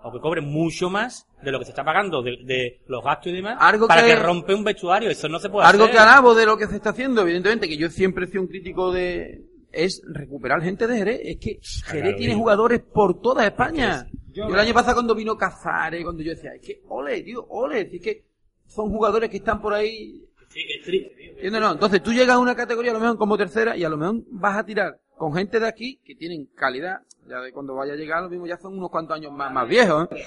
o que cobre mucho más de lo que se está pagando de, de los gastos y demás Algo para que- que, rompe un vestuario. Eso no se puede Algo hacer. que alabo de lo que se está haciendo, evidentemente, que yo siempre he sido un crítico de, es recuperar gente de Jerez. Es que Jerez claro, tiene jugadores por toda España. Es Yo el año pasado cuando vino Cazares, cuando yo decía, es que, ole, tío, ole, es que son jugadores que están por ahí Sí, que es triste, tío. No, entonces tú llegas a una categoría a lo mejor como tercera y a lo mejor vas a tirar con gente de aquí que tienen calidad. Ya de cuando vaya a llegar lo mismo ya son unos cuantos años más, más viejos, ¿eh?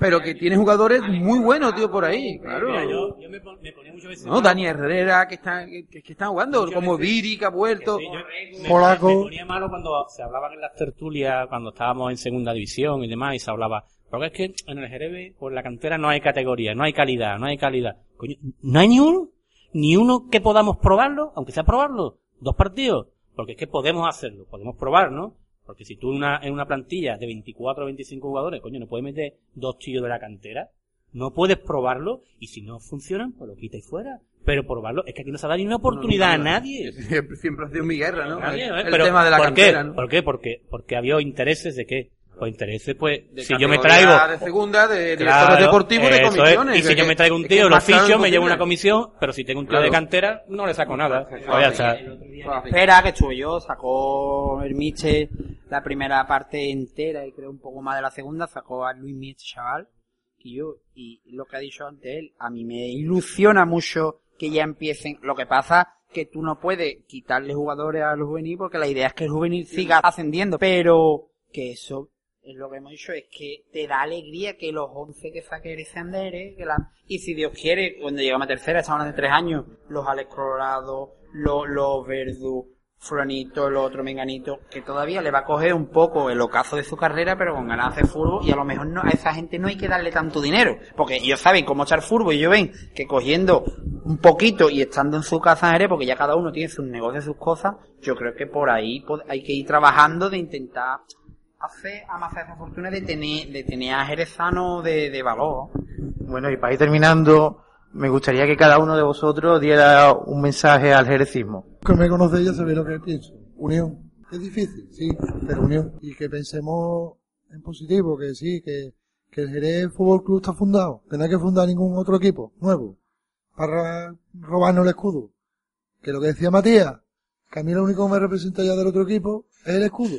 Pero que tiene jugadores muy buenos, tío, por ahí, claro. Mira, yo, yo me, pon- me ponía muchas veces... No, Dani Herrera que está, que, que están jugando, Muchas como veces- Viri que ha vuelto. Sí, yo me, Polaco. me ponía malo cuando se hablaban en las tertulias, cuando estábamos en segunda división y demás, y se hablaba. Porque es que en el Jerebe, por la cantera no hay categoría, no hay calidad, no hay calidad. Coño, ¿no hay ni uno? Ni uno que podamos probarlo, aunque sea probarlo, dos partidos. Porque es que podemos hacerlo, podemos probar, ¿no? Porque si tú una, en una plantilla de 24 o 25 jugadores, coño, no puedes meter dos tíos de la cantera. No puedes probarlo y si no funcionan, pues lo quitáis fuera. Pero probarlo, es que aquí no se ha dado ni una oportunidad a nadie. Siempre, siempre ha sido mi guerra, ¿no? Nadie, el ¿eh? el Pero, tema de la ¿por cantera, qué? ¿no? ¿Por qué? Porque, porque había intereses de qué? Pues intereses, pues, De si yo me traigo... de segunda, de Claro, directores deportivos, de es. comisiones. Y si que- yo me traigo un tío, lo ficho, me llevo una comisión, pero si tengo un tío Claro. de cantera, no le saco nada. Pues ya está. Espera, que estuve yo, sacó el Miche la primera parte entera y creo un poco más de la segunda, sacó a Luis Miche, chaval. Y yo, y lo que ha dicho antes él, a mí me ilusiona mucho que ya empiecen. Lo que pasa que tú no puedes quitarle jugadores al juvenil porque la idea es que el juvenil siga ascendiendo. Pero que eso es lo que hemos dicho, es que te da alegría que los 11 que saque Eric Sandere, que la... y si Dios quiere, cuando llegamos a tercera, estamos de tres años, los Alex Colorado, los, los Verdu, Fronito, el otro Menganito, que todavía le va a coger un poco el ocaso de su carrera, pero con ganas de furbo, y a lo mejor no, a esa gente no hay que darle tanto dinero, porque ellos saben cómo echar furbo, y ellos ven que cogiendo un poquito y estando en su casa en porque ya cada uno tiene sus negocios, sus cosas, yo creo que por ahí hay que ir trabajando de intentar amasar esa fortuna de tener, de tener a Jerezano de, de valor. Bueno, y para ir terminando, me gustaría que cada uno de vosotros diera un mensaje al jerecismo. que me conoce ya sabe lo que pienso. Unión. Es difícil, sí, pero unión. Y que pensemos en positivo, que sí, que, que el Jerez Fútbol Club está fundado, que no hay que fundar ningún otro equipo nuevo para robarnos el escudo. Que lo que decía Matías, que a mí lo único que me representa ya del otro equipo es el escudo.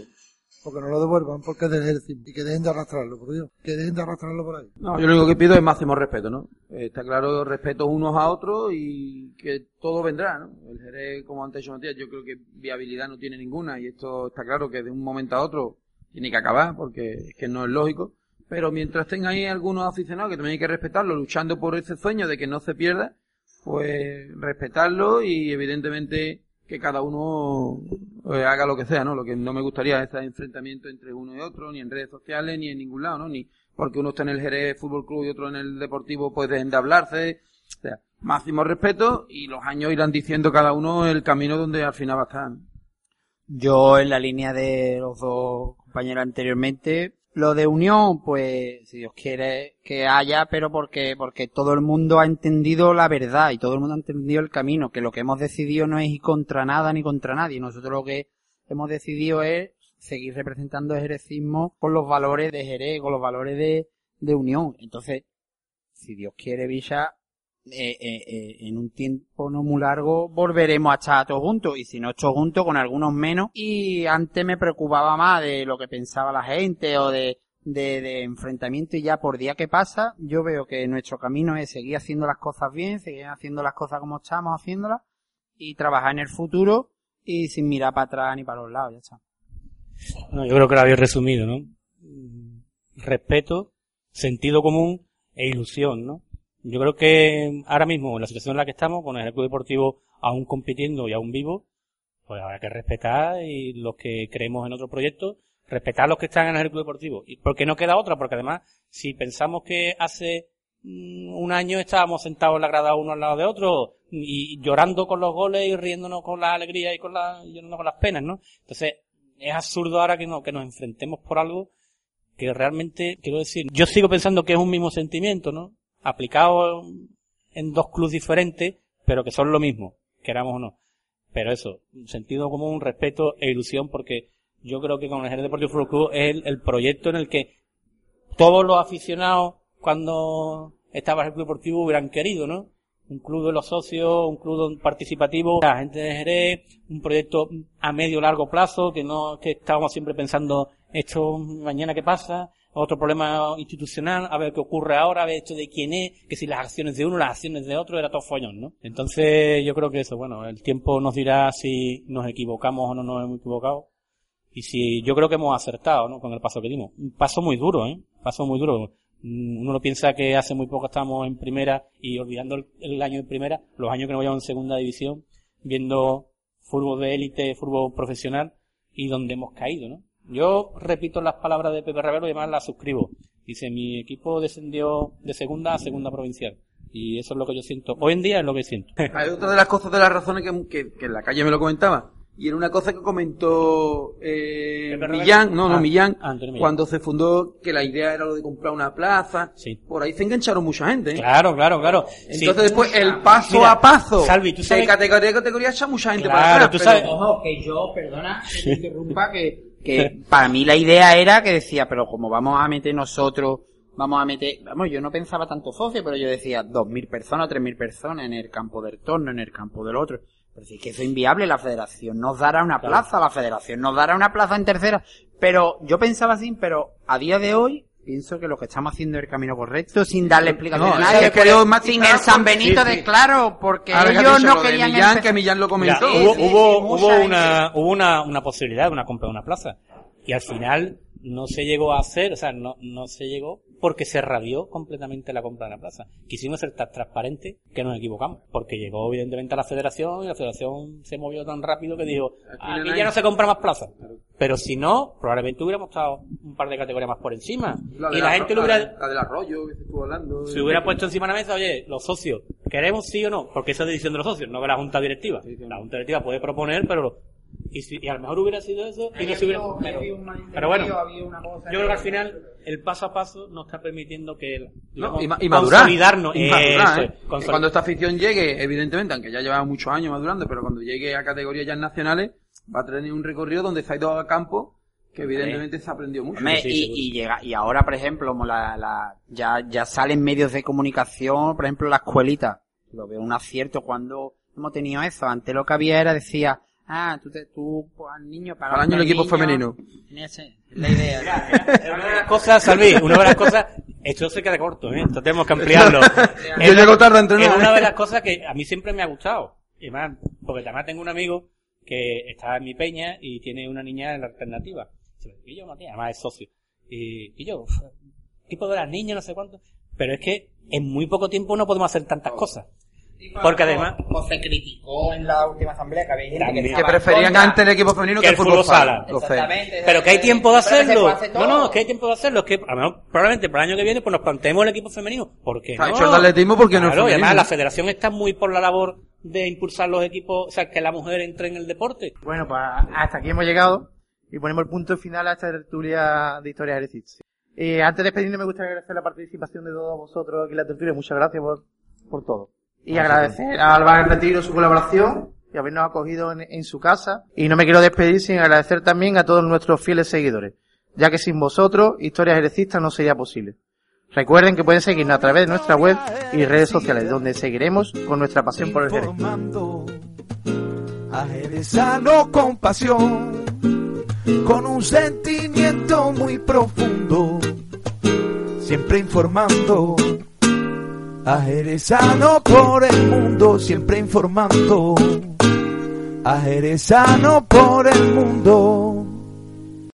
Porque no lo devuelvan porque es del Jerez y que dejen de arrastrarlo, por Dios. Que dejen de arrastrarlo por ahí. No, yo lo único que pido es máximo respeto, ¿no? Está claro, respeto unos a otros y que todo vendrá, ¿no? El Jerez, como antes yo Matías, yo creo que viabilidad no tiene ninguna y esto está claro que de un momento a otro tiene que acabar porque es que no es lógico. Pero mientras tenga ahí algunos aficionados que también hay que respetarlo, luchando por ese sueño de que no se pierda, pues respetarlo y evidentemente que cada uno eh, haga lo que sea, ¿no? Lo que no me gustaría es ese enfrentamiento entre uno y otro, ni en redes sociales, ni en ningún lado, ¿no? Ni porque uno está en el Jerez Fútbol Club y otro en el Deportivo, pues dejen de hablarse. O sea, máximo respeto y los años irán diciendo cada uno el camino donde al final va a estar. Yo, en la línea de los dos compañeros anteriormente, lo de unión, pues, si Dios quiere que haya, pero porque, porque todo el mundo ha entendido la verdad y todo el mundo ha entendido el camino, que lo que hemos decidido no es ir contra nada ni contra nadie. Nosotros lo que hemos decidido es seguir representando el jerecismo con los valores de Jerez, con los valores de, de unión. Entonces, si Dios quiere, Villa, eh, eh, eh, en un tiempo no muy largo volveremos a estar todos juntos y si no todos juntos con algunos menos y antes me preocupaba más de lo que pensaba la gente o de, de, de enfrentamiento y ya por día que pasa yo veo que nuestro camino es seguir haciendo las cosas bien, seguir haciendo las cosas como estamos haciéndolas y trabajar en el futuro y sin mirar para atrás ni para los lados, ya está. Yo creo que lo habéis resumido, ¿no? Respeto, sentido común e ilusión, ¿no? Yo creo que ahora mismo, en la situación en la que estamos, con el club deportivo aún compitiendo y aún vivo, pues habrá que respetar y los que creemos en otro proyecto, respetar a los que están en el club deportivo. Y porque no queda otra, porque además, si pensamos que hace mm, un año estábamos sentados en la grada uno al lado de otro y llorando con los goles y riéndonos con la alegría y con la, llorando con las penas, ¿no? Entonces, es absurdo ahora que, no, que nos enfrentemos por algo que realmente, quiero decir, yo sigo pensando que es un mismo sentimiento, ¿no? Aplicado en dos clubes diferentes, pero que son lo mismo, queramos o no. Pero eso, sentido común, respeto e ilusión, porque yo creo que con el Jerez Deportivo Fútbol Club es el, el proyecto en el que todos los aficionados, cuando estaba el club deportivo, hubieran querido, ¿no? Un club de los socios, un club participativo, la gente de Jerez, un proyecto a medio largo plazo, que no, que estábamos siempre pensando, esto mañana qué pasa, otro problema institucional, a ver qué ocurre ahora, a ver esto de quién es, que si las acciones de uno, las acciones de otro, era todo follón, ¿no? Entonces, yo creo que eso, bueno, el tiempo nos dirá si nos equivocamos o no nos hemos equivocado. Y si, yo creo que hemos acertado, ¿no? Con el paso que dimos. Un paso muy duro, ¿eh? Paso muy duro. Mm, Uno lo piensa que hace muy poco estábamos en primera y olvidando el, año en primera, los años que nos llevamos en segunda división, viendo fútbol de élite, fútbol profesional y donde hemos caído, ¿no? Yo repito las palabras de Pepe Revelo y además las suscribo. Dice, mi equipo descendió de segunda a segunda provincial. Y eso es lo que yo siento. Hoy en día es lo que siento. Hay otra de las cosas de las razones que, que, que en la calle me lo comentaba. Y era una cosa que comentó eh. Millán, no, no, Ah, Millán, cuando se fundó que la idea era lo de comprar una plaza. Sí. Por ahí se engancharon mucha gente. ¿eh? Claro, claro, claro. Sí. Entonces después el paso Mira, a paso Salvi, tú sabes- de categoría a categoría echa mucha gente Claro, para atrás. tú pero- sabes- Ojo, que yo, perdona, que te interrumpa, que, que para mí la idea era que decía, pero como vamos a meter nosotros, vamos a meter, vamos, yo no pensaba tanto socio, pero yo decía dos mil personas, tres mil personas en el campo del torno, en el campo del otro. Pero si es que eso es inviable, la federación nos dará una plaza, la federación nos dará una plaza en tercera. Pero yo pensaba así, pero a día de hoy, pienso que lo que estamos haciendo es el camino correcto, sin darle explicación No, a nadie, que quería sin el San Benito sí, sí. de claro, porque Ahora ellos no querían Millán, empezar- que Millán lo Mira, comentó. hubo, sí, hubo, hubo una, hubo una, una posibilidad de una compra de una plaza. Y al final no se llegó a hacer, o sea, no, no se llegó porque se radió completamente la compra de la plaza. Quisimos ser tan transparentes que nos equivocamos. Porque llegó evidentemente a la federación y la federación se movió tan rápido que dijo, Aquí no ya no se compra más plaza. Pero si no, probablemente hubiéramos estado un par de categorías más por encima. y la gente lo hubiera, La del arroyo que se estuvo hablando. se hubiera puesto encima de la mesa, oye, los socios, ¿queremos sí o no? Porque esa es decisión de los socios, no de la junta directiva. La junta directiva puede proponer, pero... Y, si, y a lo mejor hubiera sido eso y no se hubiera... Pero, pero bueno, yo creo que al final el paso a paso nos está permitiendo que el- No, digamos, y, ma- y madurar. consolidarnos. Y madurar, Eso ¿eh? Cuando esta afición llegue, evidentemente, aunque ya lleva muchos años madurando, pero cuando llegue a categorías ya nacionales, va a tener un recorrido donde se ha ido a campo que evidentemente se ha aprendido mucho. Hombre, Sí, y, llega, y ahora, por ejemplo, como la, la, ya, ya salen medios de comunicación, por ejemplo, la escuelita. Lo veo un acierto cuando hemos tenido eso. Antes lo que había era, decía, ah, tú, te, tú al niño para Para el año el equipo femenino. Esa es la idea. Una de las cosas, Salvi, una de las cosas, esto se queda corto, ¿eh? Esto tenemos que ampliarlo. Yo Es- llego tarde a entrenar. Es una de las cosas que a mí siempre me ha gustado. Y más, porque además tengo un amigo que está en mi peña y tiene una niña en la alternativa. Y yo, Matías, además es socio. Y, y yo, tipo de las niñas, no sé cuánto. Pero es que en muy poco tiempo no podemos hacer tantas cosas. Porque además, Como se criticó en la última asamblea que había gente También. que, preferían antes el equipo femenino Que el fútbol fútbol sala. Exactamente. pero que hay tiempo de hacerlo. No, no, es que hay tiempo de hacerlo. Es que a lo mejor, probablemente para el año que viene pues nos planteemos el equipo femenino. ¿Por qué no? hecho el atletismo, ¿por qué no Claro, y además la federación está muy por la labor de impulsar los equipos, o sea, que la mujer entre en el deporte. Bueno, pues hasta aquí hemos llegado y ponemos el punto final a esta tertulia de historias ejercicios. Eh, antes de despedirme me gustaría agradecer la participación de todos vosotros aquí en la tertulia. Muchas gracias por, por todo. Y agradecer a Álvaro Retiro su colaboración y habernos acogido en, en su casa. Y no me quiero despedir sin agradecer también a todos nuestros fieles seguidores, ya que sin vosotros Historias Herecistas no sería posible. Recuerden que pueden seguirnos a través de nuestra web y redes sociales, donde seguiremos con nuestra pasión por el Jerez. a Jerezano con pasión, con un sentimiento muy profundo, siempre informando a Jerezano por el mundo, siempre informando a Jerezano por el mundo.